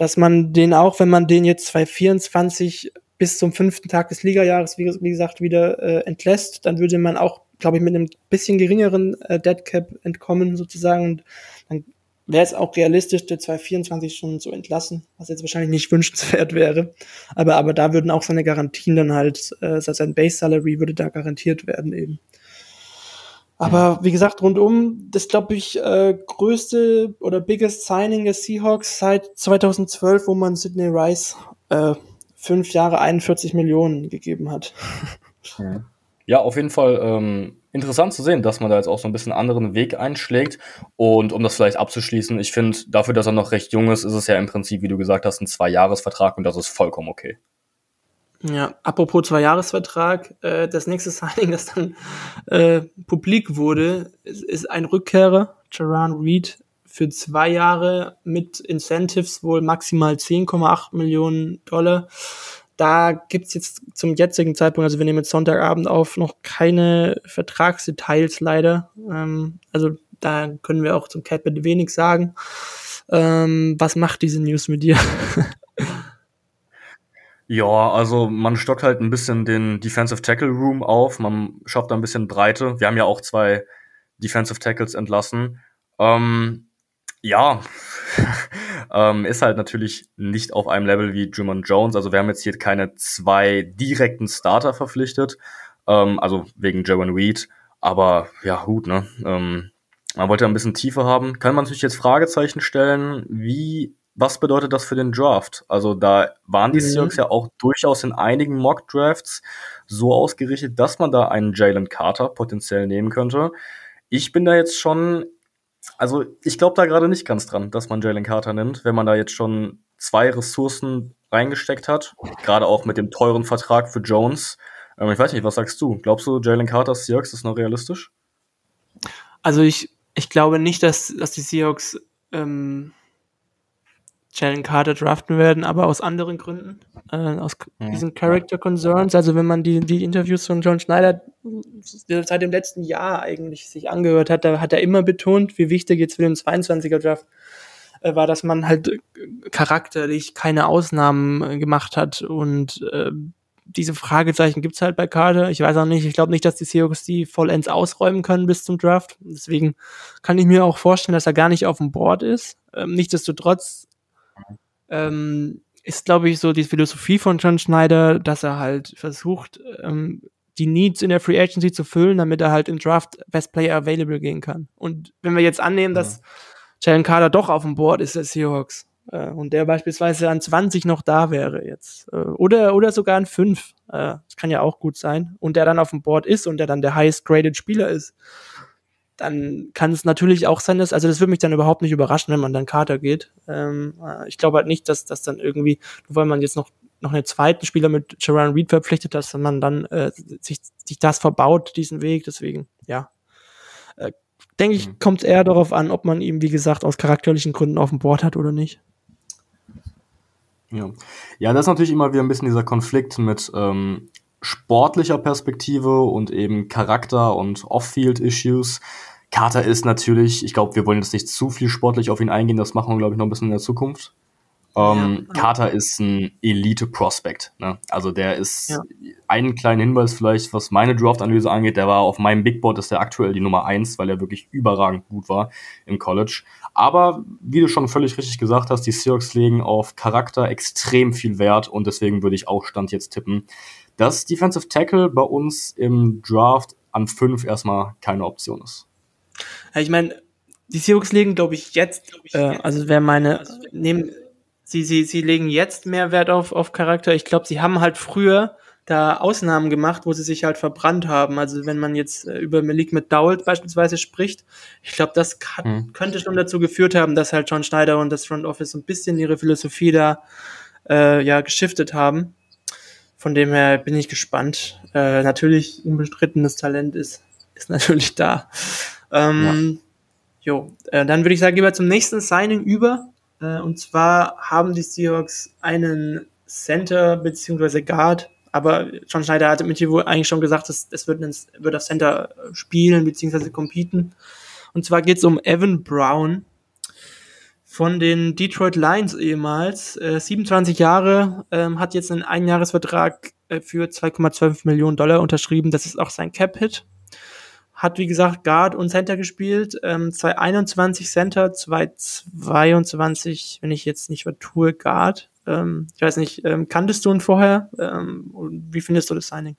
dass man den auch, wenn man den jetzt 2024 bis zum fünften Tag des Ligajahres, wie, wie gesagt, wieder äh, entlässt, dann würde man auch, glaube ich, mit einem bisschen geringeren äh, Dead Cap entkommen sozusagen. Und dann wäre es auch realistisch, der 2024 schon zu entlassen, was jetzt wahrscheinlich nicht *laughs* wünschenswert wäre. Aber, aber da würden auch seine Garantien dann halt, äh, sein Base Salary würde da garantiert werden eben. Aber wie gesagt, rundum, das glaube ich äh, größte oder biggest Signing der Seahawks seit 2012, wo man Sidney Rice äh, fünf Jahre 41 Millionen gegeben hat. *laughs* Ja, auf jeden Fall ähm, interessant zu sehen, dass man da jetzt auch so ein bisschen anderen Weg einschlägt. Und um das vielleicht abzuschließen, ich finde, dafür, dass er noch recht jung ist, ist es ja im Prinzip, wie du gesagt hast, ein Zwei-Jahres-Vertrag und das ist vollkommen okay. Ja, apropos Zwei-Jahresvertrag, äh, das nächste Signing, *laughs* das dann äh, publik wurde, ist, ist ein Rückkehrer, Jaran Reed, für zwei Jahre mit Incentives wohl maximal 10,8 Millionen Dollar. Da gibt's jetzt zum jetzigen Zeitpunkt, also wir nehmen jetzt Sonntagabend auf, noch keine Vertragsdetails leider. Ähm, also da können wir auch zum Capit wenig sagen. Ähm, was macht diese News mit dir? *laughs* Ja, also man stockt halt ein bisschen den Defensive Tackle Room auf, man schafft da ein bisschen Breite. Wir haben ja auch zwei Defensive Tackles entlassen. Ähm, ja, *laughs* ähm, ist halt natürlich nicht auf einem Level wie Jimon Jones. Also wir haben jetzt hier keine zwei direkten Starter verpflichtet, ähm, also wegen Jaron Reed. Aber ja, gut, ne? Ähm, man wollte ein bisschen Tiefe haben. Kann man natürlich jetzt Fragezeichen stellen, wie was bedeutet das für den Draft? Also da waren die mhm. Seahawks ja auch durchaus in einigen Mock-Drafts so ausgerichtet, dass man da einen Jalen Carter potenziell nehmen könnte. Ich bin da jetzt schon, also ich glaube da gerade nicht ganz dran, dass man Jalen Carter nimmt, wenn man da jetzt schon zwei Ressourcen reingesteckt hat, gerade auch mit dem teuren Vertrag für Jones. Ähm, ich weiß nicht, was sagst du? Glaubst du, Jalen Carter Seahawks ist noch realistisch? Also ich, ich glaube nicht, dass, dass die Seahawks ähm, Jalen Carter draften werden, aber aus anderen Gründen, äh, aus ja. diesen Character Concerns. Also wenn man die, die Interviews von John Schneider seit dem letzten Jahr eigentlich sich angehört hat, da hat er immer betont, wie wichtig jetzt für den 22er Draft äh, war, dass man halt charakterlich keine Ausnahmen äh, gemacht hat und äh, diese Fragezeichen gibt's halt bei Carter. Ich weiß auch nicht, ich glaube nicht, dass die Seahawks die vollends ausräumen können bis zum Draft. Deswegen kann ich mir auch vorstellen, dass er gar nicht auf dem Board ist. Ähm, nichtsdestotrotz ähm, ist, glaube ich, so die Philosophie von John Schneider, dass er halt versucht, ähm, die Needs in der Free Agency zu füllen, damit er halt im Draft Best Player Available gehen kann. Und wenn wir jetzt annehmen, ja. dass Jalen Carter doch auf dem Board ist der Seahawks äh, und der beispielsweise an 20 noch da wäre jetzt äh, oder oder sogar an 5, äh, das kann ja auch gut sein und der dann auf dem Board ist und der dann der highest graded Spieler ist, dann kann es natürlich auch sein, dass, also das würde mich dann überhaupt nicht überraschen, wenn man dann Carter geht. Ähm, äh, ich glaube halt nicht, dass das dann irgendwie, nur weil man jetzt noch noch einen zweiten Spieler mit Jaron Reed verpflichtet, dass man dann äh, sich, sich das verbaut, diesen Weg. Deswegen, ja. Äh, denke ich, mhm. kommt es eher darauf an, ob man ihm, wie gesagt, aus charakterlichen Gründen auf dem Board hat oder nicht. Ja. ja, das ist natürlich immer wieder ein bisschen dieser Konflikt mit ähm, sportlicher Perspektive und eben Charakter und Off-Field-Issues. Carter ist natürlich, ich glaube, wir wollen jetzt nicht zu viel sportlich auf ihn eingehen, das machen wir, glaube ich, noch ein bisschen in der Zukunft. Ähm, ja. Carter ist ein Elite-Prospect. Ne? Also der ist ja. einen kleinen Hinweis vielleicht, was meine Draft-Analyse angeht. Der war auf meinem Big Board, ist der aktuell die Nummer eins, weil er wirklich überragend gut war im College. Aber wie du schon völlig richtig gesagt hast, die Seahawks legen auf Charakter extrem viel Wert und deswegen würde ich auch Stand jetzt tippen, dass Defensive Tackle bei uns im Draft an fünf erstmal keine Option ist. Ich meine, die Seahawks legen, glaube ich, jetzt, äh, also wer meine, nehmen sie, sie, sie legen jetzt mehr Wert auf, auf Charakter. Ich glaube, sie haben halt früher da Ausnahmen gemacht, wo sie sich halt verbrannt haben. Also wenn man jetzt äh, über Malik mit Dowell beispielsweise spricht, ich glaube, das kann, mhm. könnte schon dazu geführt haben, dass halt John Schneider und das Front Office so ein bisschen ihre Philosophie da äh, ja geschiftet haben. Von dem her bin ich gespannt. Äh, natürlich unbestrittenes Talent ist, ist *laughs* natürlich da. Ähm, ja. Jo, äh, dann würde ich sagen, gehen wir zum nächsten Signing über. Äh, und zwar haben die Seahawks einen Center bzw. Guard, aber John Schneider hatte mit wohl eigentlich schon gesagt, dass es wird, wird auf Center spielen bzw. competen. Und zwar geht es um Evan Brown von den Detroit Lions ehemals. Äh, 27 Jahre, ähm, hat jetzt einen Einjahresvertrag äh, für 2,12 Millionen Dollar unterschrieben. Das ist auch sein Cap-Hit hat wie gesagt Guard und Center gespielt, ähm, 221 Center, 222, wenn ich jetzt nicht vertue, Guard. Ähm, ich weiß nicht, ähm, kanntest du ihn vorher? Ähm, wie findest du das Signing?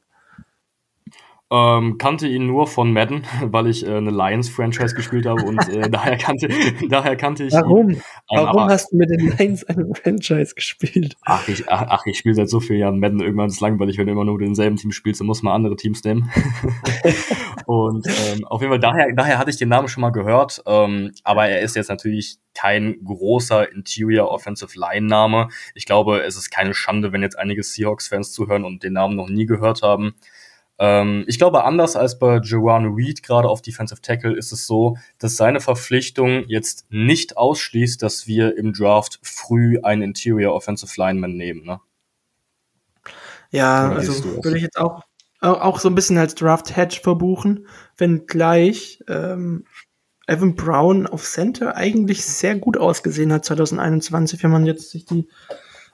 Ähm, kannte ihn nur von Madden, *laughs* weil ich äh, eine Lions-Franchise gespielt habe und äh, *laughs* daher, kannte, *laughs* daher kannte ich Warum? ihn. Ähm, Warum aber, hast du mit den Lions eine Franchise gespielt? Ach, ich, ach, ach ich spiele seit so vielen Jahren Madden. Irgendwann ist langweilig, wenn du immer nur denselben Team spielst, dann muss man andere Teams nehmen. und ähm, auf jeden Fall, daher, daher hatte ich den Namen schon mal gehört, ähm, aber er ist jetzt natürlich kein großer Interior Offensive Line Name. Ich glaube, es ist keine Schande, wenn jetzt einige Seahawks-Fans zuhören und den Namen noch nie gehört haben. Ähm, ich glaube, anders als bei Jerron Reed, gerade auf Defensive Tackle, ist es so, dass seine Verpflichtung jetzt nicht ausschließt, dass wir im Draft früh einen Interior Offensive Lineman nehmen. Ne? Ja, Oder also würde ich jetzt auch, auch so ein bisschen als Draft Hedge verbuchen, wenn gleich ähm, Evan Brown auf Center eigentlich sehr gut ausgesehen hat 2021, wenn man jetzt sich die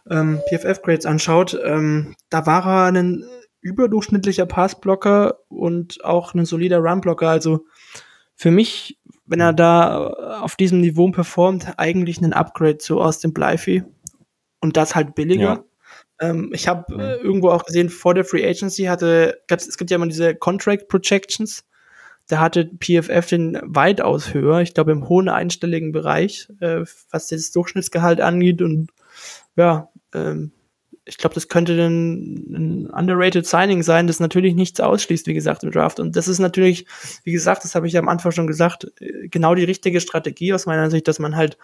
ähm, PFF-Grades anschaut. Ähm, da war er ein überdurchschnittlicher Passblocker und auch ein solider Runblocker. Also für mich, wenn er da auf diesem Niveau performt, eigentlich ein Upgrade zu Austin Blythe und das halt billiger. Ja. Ähm, ich habe äh, irgendwo auch gesehen, vor der Free Agency hatte, es gibt ja immer diese Contract Projections, da hatte PFF den weitaus höher, ich glaube im hohen einstelligen Bereich, äh, was das Durchschnittsgehalt angeht und ja, ähm, ich glaube, das könnte ein, ein underrated Signing sein, das natürlich nichts ausschließt, wie gesagt, im Draft. Und das ist natürlich, wie gesagt, das habe ich am Anfang schon gesagt, äh, genau die richtige Strategie aus meiner Sicht, dass man halt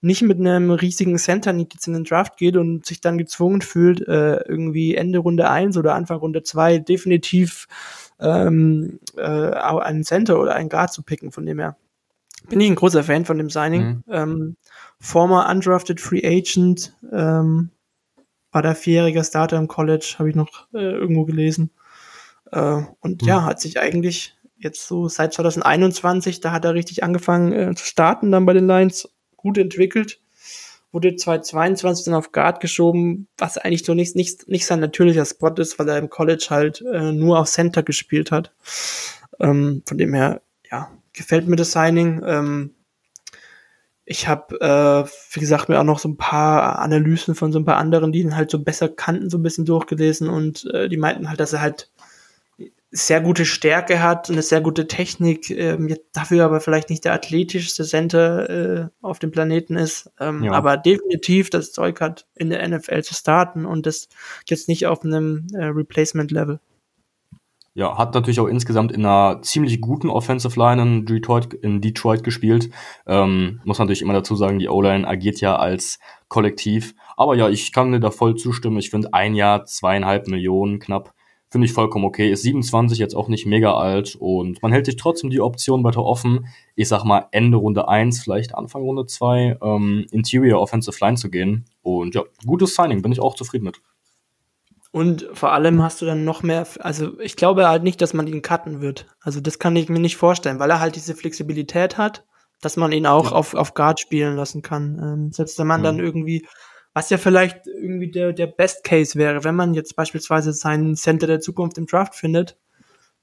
nicht mit einem riesigen Center jetzt in den Draft geht und sich dann gezwungen fühlt, äh, irgendwie Ende Runde eins oder Anfang Runde zwei definitiv ähm, äh, einen Center oder einen Guard zu picken, von dem her. Bin ich ein großer Fan von dem Signing. Mhm. Ähm, former undrafted Free Agent, ähm, war der vierjährige Starter im College, habe ich noch äh, irgendwo gelesen. Äh, und mhm. ja, hat sich eigentlich jetzt so seit 2021, da hat er richtig angefangen äh, zu starten dann bei den Lions, gut entwickelt. wurde 2022 dann auf Guard geschoben, was eigentlich so nicht, nicht, nicht sein natürlicher Spot ist, weil er im College halt äh, nur auf Center gespielt hat. Ähm, von dem her, ja, gefällt mir das Signing. Ähm, ich habe, äh, wie gesagt, mir auch noch so ein paar Analysen von so ein paar anderen, die ihn halt so besser kannten, so ein bisschen durchgelesen und äh, die meinten halt, dass er halt sehr gute Stärke hat, eine sehr gute Technik, ähm, dafür aber vielleicht nicht der athletischste Center äh, auf dem Planeten ist, ähm, ja. aber definitiv das Zeug hat, in der NFL zu starten und das jetzt nicht auf einem äh, Replacement-Level. Ja, hat natürlich auch insgesamt in einer ziemlich guten Offensive Line in Detroit, in Detroit gespielt. Ähm, muss natürlich immer dazu sagen, die O-Line agiert ja als Kollektiv. Aber ja, ich kann mir da voll zustimmen. Ich finde ein Jahr, zweieinhalb Millionen knapp Finde ich vollkommen okay. Ist 27 jetzt auch nicht mega alt und man hält sich trotzdem die Option weiter offen. Ich sag mal Ende Runde 1, vielleicht Anfang Runde 2, ähm, Interior Offensive Line zu gehen. Und ja, gutes Signing, bin ich auch zufrieden mit. Und vor allem hast du dann noch mehr, also ich glaube halt nicht, dass man ihn cutten wird. Also das kann ich mir nicht vorstellen, weil er halt diese Flexibilität hat, dass man ihn auch ja. auf, auf Guard spielen lassen kann. Ähm, selbst wenn man mhm. dann irgendwie was ja vielleicht irgendwie der, der Best Case wäre, wenn man jetzt beispielsweise seinen Center der Zukunft im Draft findet,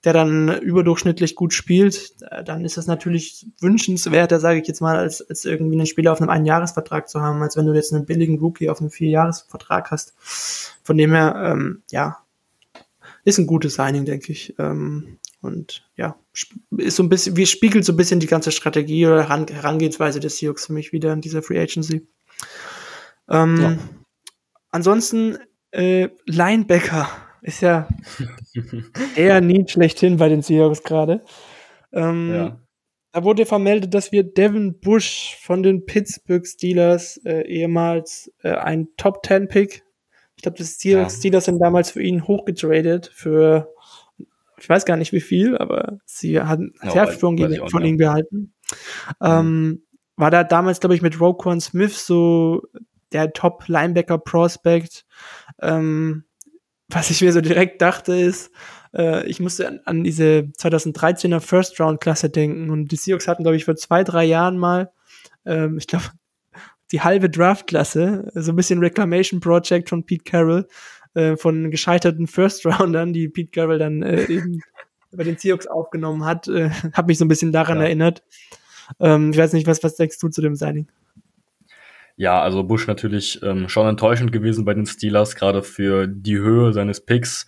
der dann überdurchschnittlich gut spielt, äh, dann ist das natürlich wünschenswerter, sage ich jetzt mal, als, als irgendwie einen Spieler auf einem Einjahresvertrag zu haben, als wenn du jetzt einen billigen Rookie auf einem Vierjahresvertrag hast. Von dem her, ähm, ja, ist ein gutes Signing, denke ich. Ähm, und ja, ist so ein bisschen, wie spiegelt so ein bisschen die ganze Strategie oder Herangehensweise des Seahawks für mich wieder in dieser Free Agency. Ähm, ja. Ansonsten, äh, Linebacker ist ja eher nie schlechthin bei den Seahawks gerade. Ähm, ja. Da wurde vermeldet, dass wir Devin Bush von den Pittsburgh Steelers, äh, ehemals äh, ein Top 10 Pick, ich glaube, das Steelers, ja. Steelers sind damals für ihn hochgetradet für, ich weiß gar nicht wie viel, aber sie hatten no, sehr viel von, von ihm gehalten. Mhm. Ähm, war da damals, glaube ich, mit Roquan Smith so der Top-Linebacker-Prospect. Ähm, was ich mir so direkt dachte, ist, äh, ich musste an, an diese 2013er First-Round-Klasse denken und die Seahawks hatten, glaube ich, vor zwei, drei Jahren mal, ähm, ich glaube, *laughs* die halbe Draft-Klasse, so ein bisschen Reclamation Project von Pete Carroll, äh, von gescheiterten First-Roundern, die Pete Carroll dann äh, eben *laughs* bei den Seahawks aufgenommen hat, äh, hat mich so ein bisschen daran ja. erinnert. Ähm, ich weiß nicht, was, was denkst du zu dem Signing? Ja, also Bush natürlich ähm, schon enttäuschend gewesen bei den Steelers, gerade für die Höhe seines Picks.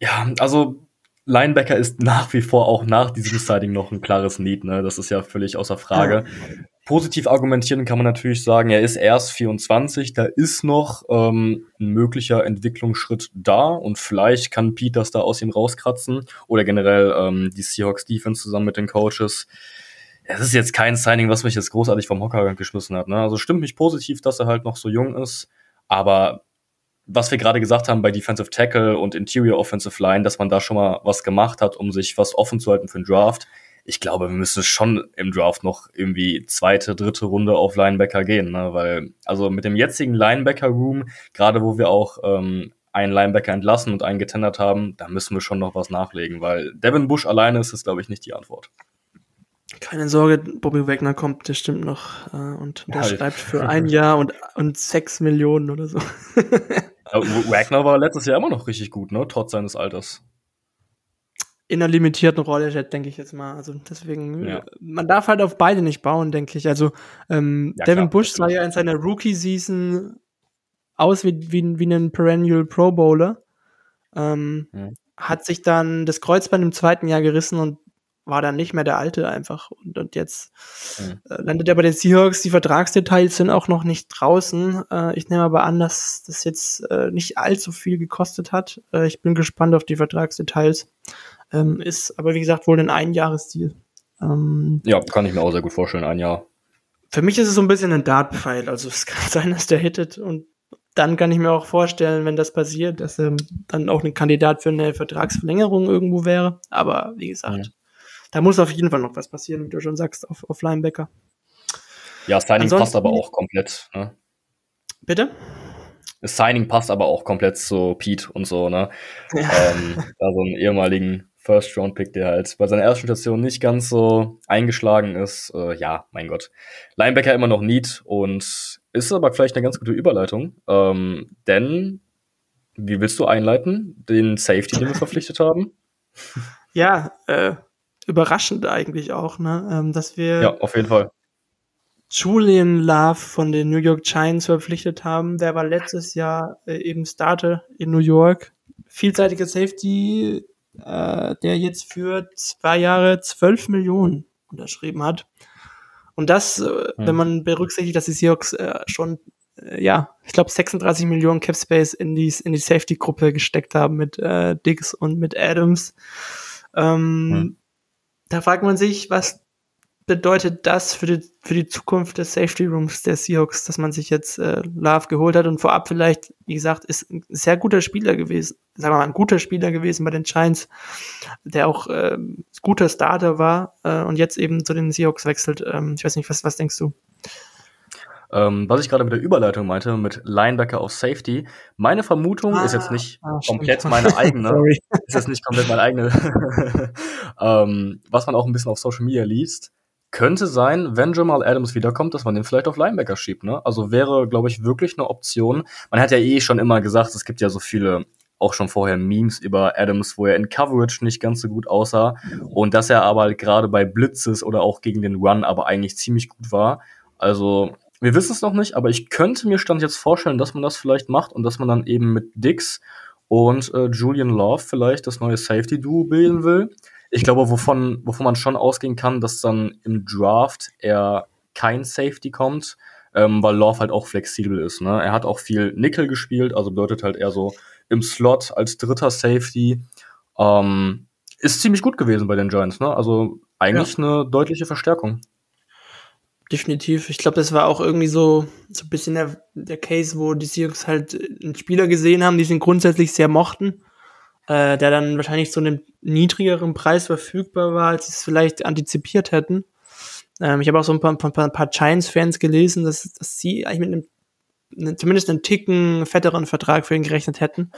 Ja, also Linebacker ist nach wie vor auch nach diesem Siding noch ein klares Need, ne? Das ist ja völlig außer Frage. Ja. Positiv argumentieren kann man natürlich sagen, er ist erst 24, da ist noch ähm, ein möglicher Entwicklungsschritt da und vielleicht kann Pete das da aus ihm rauskratzen oder generell ähm, die Seahawks Defense zusammen mit den Coaches es ist jetzt kein Signing, was mich jetzt großartig vom Hocker geschmissen hat. Ne? Also stimmt mich positiv, dass er halt noch so jung ist, aber was wir gerade gesagt haben bei Defensive Tackle und Interior Offensive Line, dass man da schon mal was gemacht hat, um sich was offen zu halten für den Draft. Ich glaube, wir müssen schon im Draft noch irgendwie zweite, dritte Runde auf Linebacker gehen, ne? weil also mit dem jetzigen Linebacker Room, gerade wo wir auch ähm, einen Linebacker entlassen und einen getendert haben, da müssen wir schon noch was nachlegen, weil Devin Bush alleine ist es, glaube ich, nicht die Antwort. Keine Sorge, Bobby Wagner kommt bestimmt noch äh, und der ja, schreibt für *laughs* ein Jahr und, und sechs Millionen oder so. *laughs* Wagner war letztes Jahr immer noch richtig gut, ne? Trotz seines Alters. In einer limitierten Rolle, denke ich jetzt mal. Also deswegen, ja. man darf halt auf beide nicht bauen, denke ich. Also ähm, ja, Devin klar, Bush sah ja in seiner Rookie-Season aus wie, wie, wie ein Perennial Pro Bowler. Ähm, mhm. Hat sich dann das Kreuzband im zweiten Jahr gerissen und war dann nicht mehr der alte einfach. Und, und jetzt mhm. äh, landet er bei den Seahawks. Die Vertragsdetails sind auch noch nicht draußen. Äh, ich nehme aber an, dass das jetzt äh, nicht allzu viel gekostet hat. Äh, ich bin gespannt auf die Vertragsdetails. Ähm, ist aber wie gesagt wohl ein Einjahresdeal. Ähm, ja, kann ich mir auch sehr gut vorstellen, ein Jahr. Für mich ist es so ein bisschen ein Dartpfeil. Also es kann *laughs* sein, dass der hittet und dann kann ich mir auch vorstellen, wenn das passiert, dass er dann auch ein Kandidat für eine Vertragsverlängerung irgendwo wäre. Aber wie gesagt, mhm da muss auf jeden Fall noch was passieren, wie du schon sagst, auf, auf Linebacker. Ja, Signing Ansonsten, passt aber auch komplett. Ne? Bitte? Das Signing passt aber auch komplett zu Pete und so, ne? Ja. Ähm, da so einen ehemaligen First-Round-Pick, der halt bei seiner ersten Station nicht ganz so eingeschlagen ist. Äh, ja, mein Gott. Linebacker immer noch Need und ist aber vielleicht eine ganz gute Überleitung, ähm, denn wie willst du einleiten? Den Safety, den wir verpflichtet haben? Ja, äh, überraschend eigentlich auch, ne? Ähm, dass wir ja, auf jeden Fall. Julian Love von den New York Giants verpflichtet haben. Der war letztes Jahr äh, eben Starter in New York. Vielseitiger Safety, äh, der jetzt für zwei Jahre 12 Millionen unterschrieben hat. Und das, äh, hm. wenn man berücksichtigt, dass die Seahawks äh, schon, äh, ja, ich glaube 36 Millionen Cap Space in die, in die Safety-Gruppe gesteckt haben mit äh, Diggs und mit Adams. Ähm, hm. Da fragt man sich, was bedeutet das für die, für die Zukunft des Safety Rooms der Seahawks, dass man sich jetzt äh, Love geholt hat und vorab vielleicht, wie gesagt, ist ein sehr guter Spieler gewesen, sagen wir mal, ein guter Spieler gewesen bei den Giants, der auch äh, guter Starter war äh, und jetzt eben zu den Seahawks wechselt. Ähm, ich weiß nicht, was, was denkst du? Ähm, was ich gerade mit der Überleitung meinte, mit Linebacker auf Safety, meine Vermutung ah, ist jetzt nicht ah, komplett *laughs* meine eigene. ist jetzt nicht komplett meine eigene. *laughs* ähm, was man auch ein bisschen auf Social Media liest, könnte sein, wenn Jamal Adams wiederkommt, dass man den vielleicht auf Linebacker schiebt. Ne? Also wäre, glaube ich, wirklich eine Option. Man hat ja eh schon immer gesagt, es gibt ja so viele auch schon vorher Memes über Adams, wo er in Coverage nicht ganz so gut aussah und dass er aber halt gerade bei Blitzes oder auch gegen den Run aber eigentlich ziemlich gut war. Also wir wissen es noch nicht, aber ich könnte mir stand jetzt vorstellen, dass man das vielleicht macht und dass man dann eben mit Dix und äh, Julian Love vielleicht das neue Safety Duo bilden will ich glaube, wovon, wovon man schon ausgehen kann, dass dann im Draft eher kein Safety kommt, ähm, weil Love halt auch flexibel ist. Ne? Er hat auch viel Nickel gespielt, also bedeutet halt eher so im Slot als dritter Safety. Ähm, ist ziemlich gut gewesen bei den Giants, ne? Also eigentlich ja. eine deutliche Verstärkung. Definitiv. Ich glaube, das war auch irgendwie so, so ein bisschen der, der Case, wo die Seahawks halt einen Spieler gesehen haben, die sie grundsätzlich sehr mochten äh, der dann wahrscheinlich zu einem niedrigeren Preis verfügbar war, als sie es vielleicht antizipiert hätten. Ähm, ich habe auch so ein paar, paar, paar, paar Giants-Fans gelesen, dass, dass sie eigentlich mit einem ne, zumindest einen Ticken fetteren Vertrag für ihn gerechnet hätten.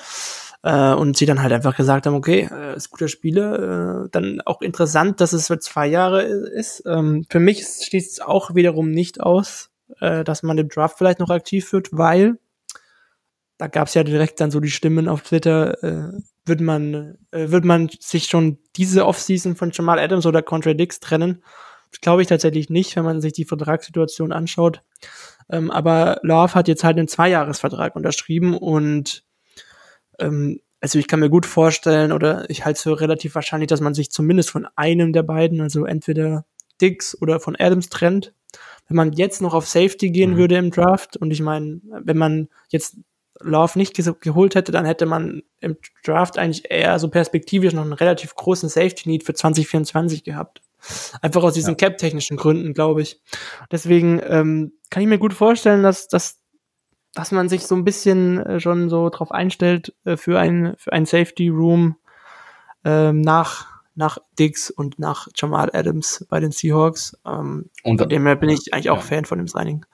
Äh, und sie dann halt einfach gesagt haben, okay, äh, ist guter Spieler. Äh, dann auch interessant, dass es für zwei Jahre ist. Ähm, für mich schließt es auch wiederum nicht aus, äh, dass man im Draft vielleicht noch aktiv wird, weil da gab es ja direkt dann so die Stimmen auf Twitter, äh, wird man, äh, wird man sich schon diese Offseason von Jamal Adams oder Contradicts trennen? Das glaube ich tatsächlich nicht, wenn man sich die Vertragssituation anschaut. Ähm, aber Love hat jetzt halt einen Zweijahresvertrag unterschrieben und ähm, also ich kann mir gut vorstellen oder ich halte es für relativ wahrscheinlich, dass man sich zumindest von einem der beiden, also entweder Dix oder von Adams trennt. Wenn man jetzt noch auf Safety gehen mhm. würde im Draft und ich meine, wenn man jetzt Love nicht geholt hätte, dann hätte man im Draft eigentlich eher so perspektivisch noch einen relativ großen Safety Need für 2024 gehabt. Einfach aus diesen ja. Cap-technischen Gründen, glaube ich. Deswegen ähm, kann ich mir gut vorstellen, dass, dass, dass man sich so ein bisschen äh, schon so drauf einstellt äh, für ein, für ein Safety Room ähm, nach, nach Diggs und nach Jamal Adams bei den Seahawks. Ähm, und von dem her bin ich eigentlich auch ja. Fan von dem Signing.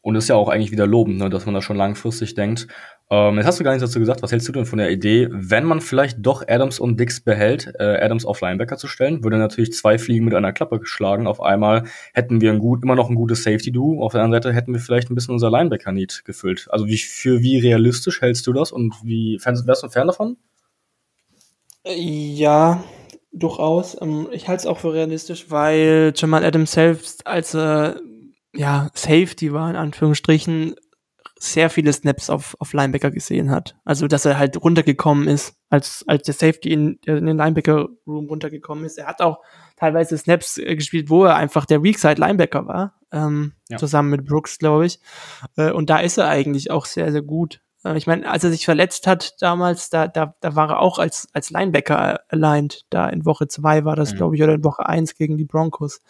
Und ist ja auch eigentlich wieder lobend, ne, dass man da schon langfristig denkt. Ähm, jetzt hast du gar nichts dazu gesagt. Was hältst du denn von der Idee, wenn man vielleicht doch Adams und Dix behält, äh, Adams auf Linebacker zu stellen? Würde natürlich zwei Fliegen mit einer Klappe geschlagen. Auf einmal hätten wir ein gut, immer noch ein gutes Safety-Duo. Auf der anderen Seite hätten wir vielleicht ein bisschen unser Linebacker-Need gefüllt. Also wie, für wie realistisch hältst du das und wie wärst du Fan davon? Ja, durchaus. Ähm, ich halte es auch für realistisch, weil Jamal Adams selbst, als er ja, Safety war, in Anführungsstrichen, sehr viele Snaps auf, auf Linebacker gesehen hat. Also, dass er halt runtergekommen ist, als, als der Safety in, in den Linebacker-Room runtergekommen ist. Er hat auch teilweise Snaps äh, gespielt, wo er einfach der Weakside-Linebacker war, ähm, ja. zusammen mit Brooks, glaube ich. Äh, und da ist er eigentlich auch sehr, sehr gut. Äh, ich meine, als er sich verletzt hat damals, da, da, da war er auch als, als Linebacker aligned. Da in Woche zwei war das, mhm. glaube ich, oder in Woche eins gegen die Broncos.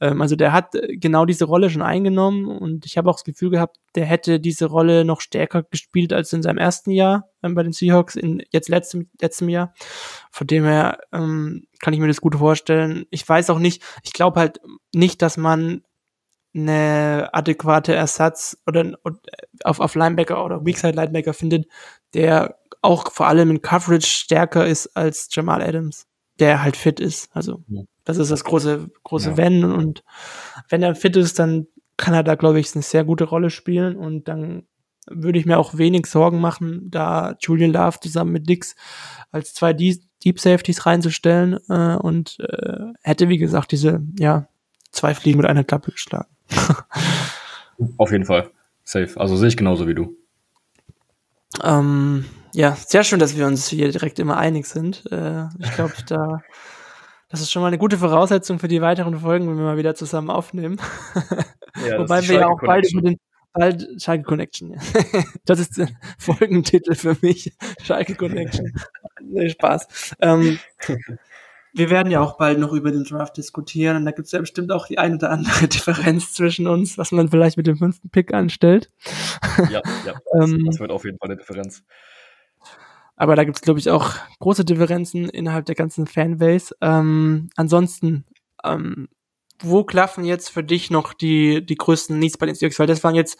Ähm, also der hat äh, genau diese Rolle schon eingenommen und ich habe auch das Gefühl gehabt, der hätte diese Rolle noch stärker gespielt als in seinem ersten Jahr ähm, bei den Seahawks, in jetzt letztem, letztem Jahr. Von dem her ähm, kann ich mir das gut vorstellen. Ich weiß auch nicht, ich glaube halt nicht, dass man eine adäquate Ersatz oder auf, auf Linebacker oder Weakside Linebacker findet, der auch vor allem in Coverage stärker ist als Jamal Adams, der halt fit ist. Also das ist das große, große ja. Wenn. Und wenn er fit ist, dann kann er da, glaube ich, eine sehr gute Rolle spielen. Und dann würde ich mir auch wenig Sorgen machen, da Julian Love zusammen mit Dix als zwei Deep Safeties reinzustellen äh, und äh, hätte, wie gesagt, diese, ja, zwei Fliegen mit einer Klappe geschlagen. *laughs* Auf jeden Fall. Safe. Also sehe ich genauso wie du. Ähm, ja, sehr schön, dass wir uns hier direkt immer einig sind. Äh, ich glaube, *laughs* da das ist schon mal eine gute Voraussetzung für die weiteren Folgen, wenn wir mal wieder zusammen aufnehmen. *laughs* Ja, Wobei wir ja auch beide über den bald Schalke Connection. Das ist der Folgentitel für mich. Schalke Connection. nee, Spaß. Ähm, wir werden ja auch bald noch über den Draft diskutieren und da gibt es ja bestimmt auch die eine oder andere *laughs* Differenz zwischen uns, was man vielleicht mit dem fünften Pick anstellt. Ja, ja. *laughs* ähm, das wird auf jeden Fall eine Differenz. Aber da gibt es, glaube ich, auch große Differenzen innerhalb der ganzen Fanbase. Ähm, ansonsten, ähm, wo klaffen jetzt für dich noch die, die größten Needs bei den Seahawks? Weil das waren jetzt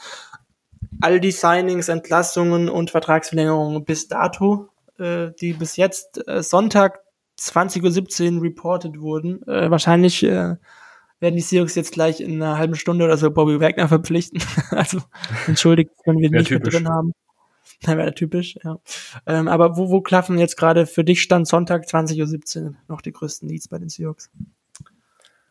all die Signings, Entlassungen und Vertragsverlängerungen bis dato, äh, die bis jetzt äh, Sonntag 20.17 Uhr reported wurden. Äh, wahrscheinlich äh, werden die Seahawks jetzt gleich in einer halben Stunde oder so Bobby Wagner verpflichten. *laughs* also entschuldigt, wenn wir nicht mit drin haben. *laughs* Da wäre typisch, ja. Ähm, aber wo, wo klaffen jetzt gerade für dich Stand Sonntag 20.17 Uhr noch die größten Needs bei den Seahawks?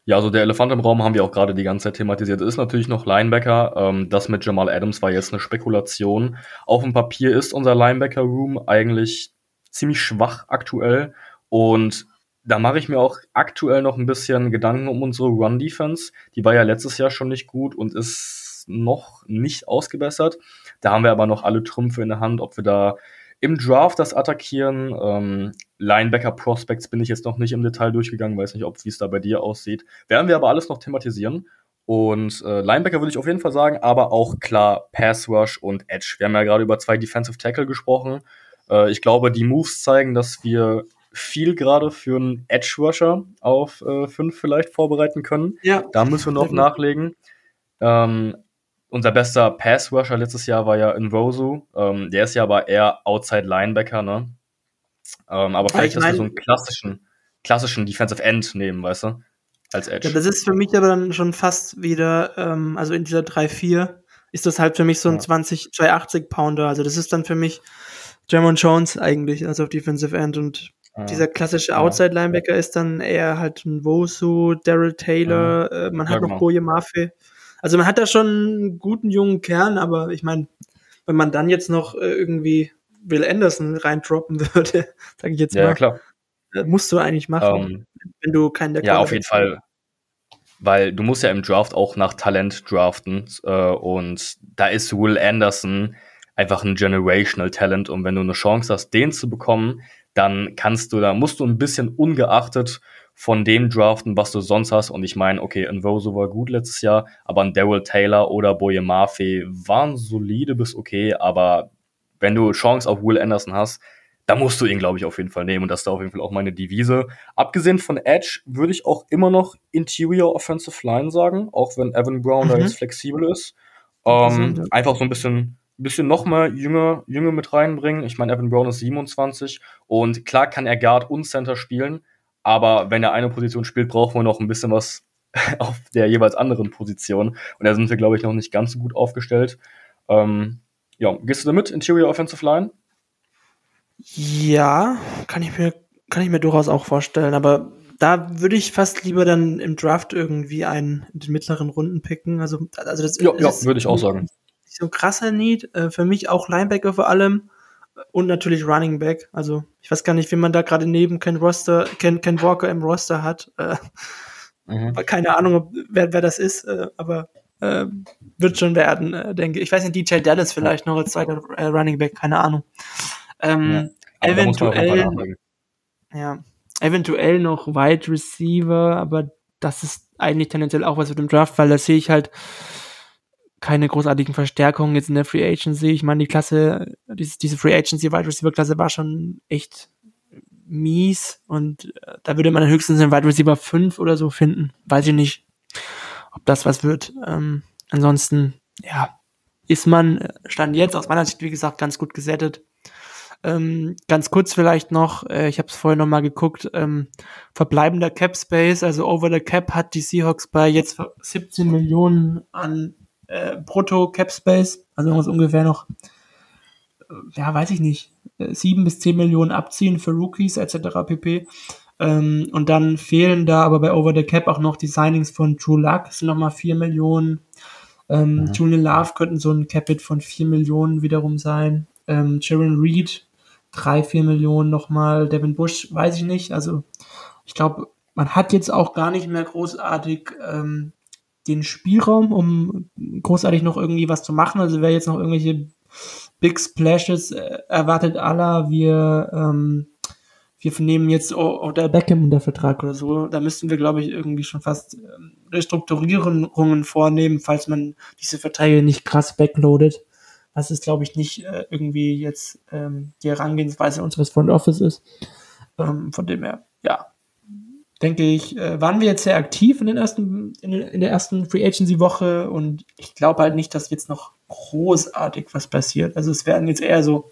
Ja, also der Elefant im Raum haben wir auch gerade die ganze Zeit thematisiert. Ist natürlich noch Linebacker. Ähm, das mit Jamal Adams war jetzt eine Spekulation. Auf dem Papier ist unser Linebacker-Room eigentlich ziemlich schwach aktuell. Und da mache ich mir auch aktuell noch ein bisschen Gedanken um unsere Run-Defense. Die war ja letztes Jahr schon nicht gut und ist noch nicht ausgebessert. Da haben wir aber noch alle Trümpfe in der Hand, ob wir da im Draft das attackieren. Ähm, Linebacker Prospects bin ich jetzt noch nicht im Detail durchgegangen, weiß nicht, ob wie es da bei dir aussieht. Werden wir aber alles noch thematisieren. Und äh, Linebacker würde ich auf jeden Fall sagen, aber auch klar Pass Rush und Edge. Wir haben ja gerade über zwei Defensive Tackle gesprochen. Äh, ich glaube, die Moves zeigen, dass wir viel gerade für einen Edge Rusher auf 5 äh, vielleicht vorbereiten können. Ja. Da müssen wir noch definitiv. nachlegen. Ähm, unser bester Pass Rusher letztes Jahr war ja Nwosu. Ähm, der ist ja aber eher Outside Linebacker, ne? Ähm, aber vielleicht, dass wir so einen klassischen, klassischen Defensive End nehmen, weißt du? Als Edge. Ja, das ist für mich aber dann schon fast wieder, ähm, also in dieser 3-4 ist das halt für mich so ein ja. 20, 280 Pounder. Also das ist dann für mich Jamon Jones eigentlich, also auf Defensive End und dieser klassische Outside-Linebacker ja. ist dann eher halt ein Wosu, Daryl Taylor, ja. äh, man hat ja, noch genau. Boje Mafe. Also man hat da schon einen guten jungen Kern, aber ich meine, wenn man dann jetzt noch äh, irgendwie Will Anderson reindroppen *laughs* würde, sage ich jetzt mal. Ja, klar. Äh, musst du eigentlich machen, um, ähm, wenn du keinen der Ja, auf jeden Fall. Weil du musst ja im Draft auch nach Talent draften äh, und da ist Will Anderson einfach ein generational Talent und wenn du eine Chance hast, den zu bekommen, dann kannst du, da musst du ein bisschen ungeachtet von dem draften, was du sonst hast. Und ich meine, okay, Nvoso war gut letztes Jahr, aber ein Daryl Taylor oder Boye Mafe waren solide bis okay, aber wenn du Chance auf Will Anderson hast, da musst du ihn, glaube ich, auf jeden Fall nehmen. Und das ist da auf jeden Fall auch meine Devise. Abgesehen von Edge würde ich auch immer noch Interior Offensive Line sagen, auch wenn Evan Brown mhm. da jetzt flexibel ist. Ähm, einfach so ein bisschen bisschen noch mal jünger, jünger mit reinbringen. Ich meine, Evan Brown ist 27 und klar kann er Guard und Center spielen, aber wenn er eine Position spielt, brauchen wir noch ein bisschen was *laughs* auf der jeweils anderen Position. Und da sind wir, glaube ich, noch nicht ganz so gut aufgestellt. Ähm, ja, gehst du damit, Interior Offensive Line? Ja, kann ich mir, kann ich mir durchaus auch vorstellen, aber da würde ich fast lieber dann im Draft irgendwie einen in den mittleren Runden picken. Also, also das, ja, ja würde ich auch sagen nicht so ein krasser Need. Äh, für mich auch Linebacker vor allem. Und natürlich Running Back. Also, ich weiß gar nicht, wie man da gerade neben Ken Roster, Ken, Ken Walker im Roster hat. Äh, mhm. Keine Ahnung, wer, wer das ist, äh, aber äh, wird schon werden, äh, denke ich. Ich weiß nicht, DJ Dallas vielleicht noch als zweiter äh, Running Back, keine Ahnung. Ähm, ja, eventuell, ja, eventuell noch Wide Receiver, aber das ist eigentlich tendenziell auch was mit dem Draft, weil da sehe ich halt keine großartigen Verstärkungen jetzt in der Free Agency. Ich meine, die Klasse, diese, Free Agency Wide Receiver Klasse war schon echt mies und äh, da würde man höchstens einen Wide Receiver 5 oder so finden. Weiß ich nicht, ob das was wird. Ähm, ansonsten, ja, ist man, äh, stand jetzt aus meiner Sicht, wie gesagt, ganz gut gesettet. Ähm, ganz kurz vielleicht noch, äh, ich habe es vorher noch mal geguckt, ähm, verbleibender Cap Space, also over the Cap hat die Seahawks bei jetzt 17 Millionen an äh, Brutto Cap Space, also irgendwas ungefähr noch, äh, ja, weiß ich nicht, äh, 7 bis 10 Millionen abziehen für Rookies etc. pp. Ähm, und dann fehlen da aber bei Over the Cap auch noch die Signings von True Luck, sind nochmal 4 Millionen. Ähm, mhm. Julian Love könnten so ein Capit von 4 Millionen wiederum sein. Ähm, Sharon Reed, 3, 4 Millionen nochmal. Devin Bush, weiß ich nicht. Also ich glaube, man hat jetzt auch gar nicht mehr großartig ähm, den Spielraum, um großartig noch irgendwie was zu machen. Also wer jetzt noch irgendwelche Big Splashes äh, erwartet aller, wir ähm, wir nehmen jetzt oder Beckham unter Vertrag oder so, da müssten wir, glaube ich, irgendwie schon fast ähm, Restrukturierungen vornehmen, falls man diese Verträge nicht krass backloadet. Was ist, glaube ich, nicht äh, irgendwie jetzt ähm, die Herangehensweise unseres Front Office ist. Ähm, von dem her, ja, denke ich, äh, waren wir jetzt sehr aktiv in, den ersten, in, der ersten Free Agency Woche und ich glaube halt nicht, dass jetzt noch großartig was passiert. Also es werden jetzt eher so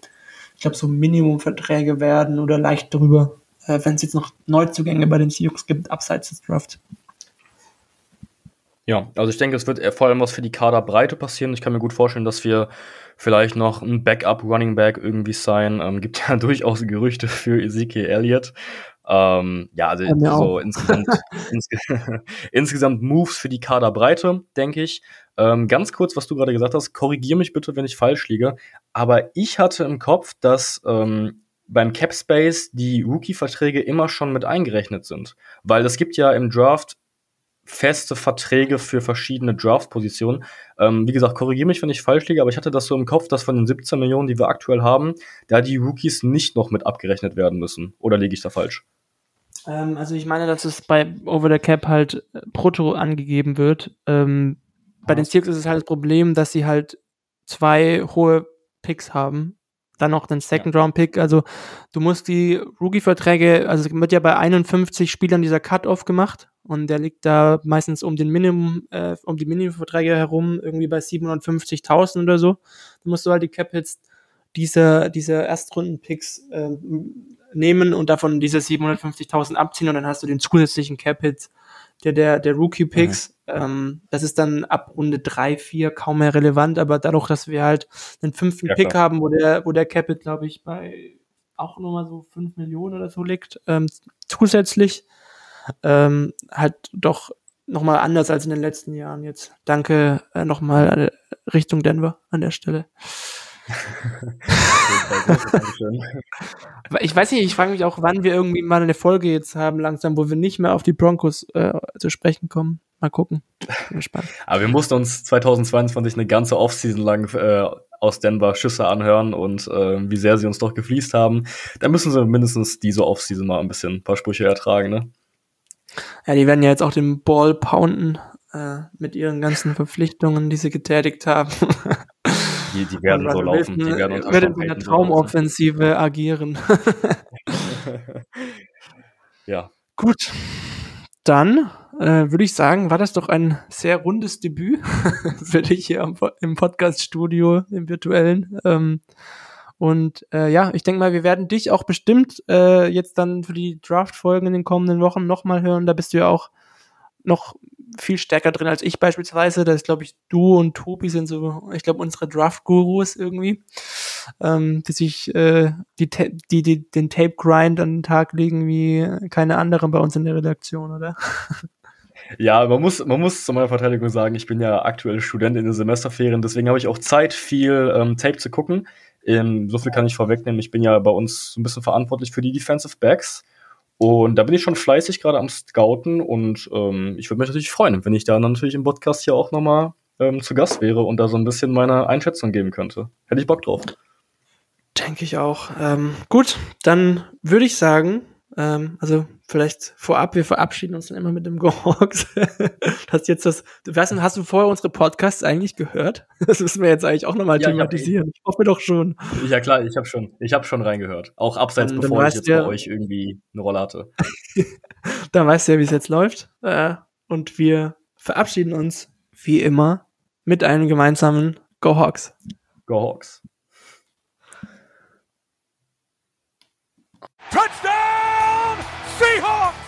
ich glaube, so Minimumverträge werden oder leicht drüber, äh, wenn es jetzt noch Neuzugänge bei den Seahawks gibt, abseits des Draft. Ja, also ich denke, es wird vor allem was für die Kaderbreite passieren. Ich kann mir gut vorstellen, dass wir vielleicht noch ein Backup Running Back irgendwie sein. Ähm, gibt *laughs* ja durchaus Gerüchte für Ezekiel Elliott. Ähm, ja, also ja, so insgesamt, *laughs* insge *laughs* insgesamt Moves für die Kaderbreite, denke ich. Ähm, ganz kurz, was du gerade gesagt hast, korrigier mich bitte, wenn ich falsch liege. Aber ich hatte im Kopf, dass ähm, beim Cap Space die Rookie-Verträge immer schon mit eingerechnet sind. Weil es gibt ja im Draft feste Verträge für verschiedene Draft-Positionen. Ähm, wie gesagt, korrigiere mich, wenn ich falsch liege, aber ich hatte das so im Kopf, dass von den 17 Millionen, die wir aktuell haben, da die Rookies nicht noch mit abgerechnet werden müssen. Oder liege ich da falsch? Ähm, also ich meine, dass es bei Over the Cap halt äh, brutto angegeben wird. Ähm, bei den Steelers ist es halt das Problem, dass sie halt zwei hohe Picks haben. Dann noch den Second-Round-Pick. Also du musst die Rookie-Verträge, also es wird ja bei 51 Spielern dieser Cut-Off gemacht und der liegt da meistens um den Minimum, äh, um die Minimum-Verträge herum, irgendwie bei 750.000 oder so. Du musst du halt die Cap-Hits dieser, dieser Erstrunden-Picks äh, nehmen und davon diese 750.000 abziehen und dann hast du den zusätzlichen Cap-Hit der, der, der Rookie-Picks. Mhm. Ähm, das ist dann ab Runde 3, 4 kaum mehr relevant, aber dadurch, dass wir halt einen fünften ja, Pick klar. haben, wo der, wo der Capit, glaube ich, bei auch nochmal so 5 Millionen oder so liegt, ähm, zusätzlich, ähm, halt doch nochmal anders als in den letzten Jahren jetzt. Danke äh, nochmal Richtung Denver an der Stelle *laughs* *laughs* ich weiß nicht, ich frage mich auch, wann wir irgendwie mal eine Folge jetzt haben, langsam, wo wir nicht mehr auf die Broncos äh, zu sprechen kommen. Mal gucken. Bin gespannt. *laughs* Aber wir mussten uns 2022 eine ganze Offseason lang äh, aus Denver Schüsse anhören und äh, wie sehr sie uns doch gefliest haben. Da müssen sie mindestens diese Offseason mal ein bisschen ein paar Sprüche ertragen, ne? Ja, die werden ja jetzt auch den Ball pounden äh, mit ihren ganzen Verpflichtungen, die sie getätigt haben. Die, die werden so laufen. die werden unter werden in der Traumoffensive agieren. *laughs* ja. Gut. Dann äh, würde ich sagen, war das doch ein sehr rundes Debüt *laughs* für dich hier am, im Podcast-Studio, im virtuellen. Ähm, und äh, ja, ich denke mal, wir werden dich auch bestimmt äh, jetzt dann für die Draft-Folgen in den kommenden Wochen nochmal hören. Da bist du ja auch noch viel stärker drin als ich beispielsweise. Das glaube ich, du und Tobi sind so, ich glaube, unsere Draft-Gurus irgendwie, ähm, die sich äh, die, die, die den Tape-Grind an den Tag legen wie keine anderen bei uns in der Redaktion, oder? Ja, man muss, man muss zu meiner Verteidigung sagen, ich bin ja aktuell Student in den Semesterferien, deswegen habe ich auch Zeit, viel ähm, Tape zu gucken. Ähm, so viel kann ich vorwegnehmen. Ich bin ja bei uns ein bisschen verantwortlich für die Defensive Backs. Und da bin ich schon fleißig gerade am Scouten und ähm, ich würde mich natürlich freuen, wenn ich da natürlich im Podcast hier auch nochmal ähm, zu Gast wäre und da so ein bisschen meine Einschätzung geben könnte. Hätte ich Bock drauf. Denke ich auch. Ähm, gut, dann würde ich sagen, ähm, also vielleicht vorab, wir verabschieden uns dann immer mit dem Go Hawks. hast jetzt das, du weißt, hast du vorher unsere Podcasts eigentlich gehört? Das müssen wir jetzt eigentlich auch nochmal ja, thematisieren. Ich, hoffe doch schon. Ja klar, ich habe schon, ich habe schon reingehört. Auch abseits, dann, bevor dann ich jetzt ja, bei euch irgendwie eine Rolle hatte. *laughs* dann weißt du ja, wie es jetzt läuft. Äh, und wir verabschieden uns wie immer mit einem gemeinsamen Go Hawks. Go Hawks. Seahawks!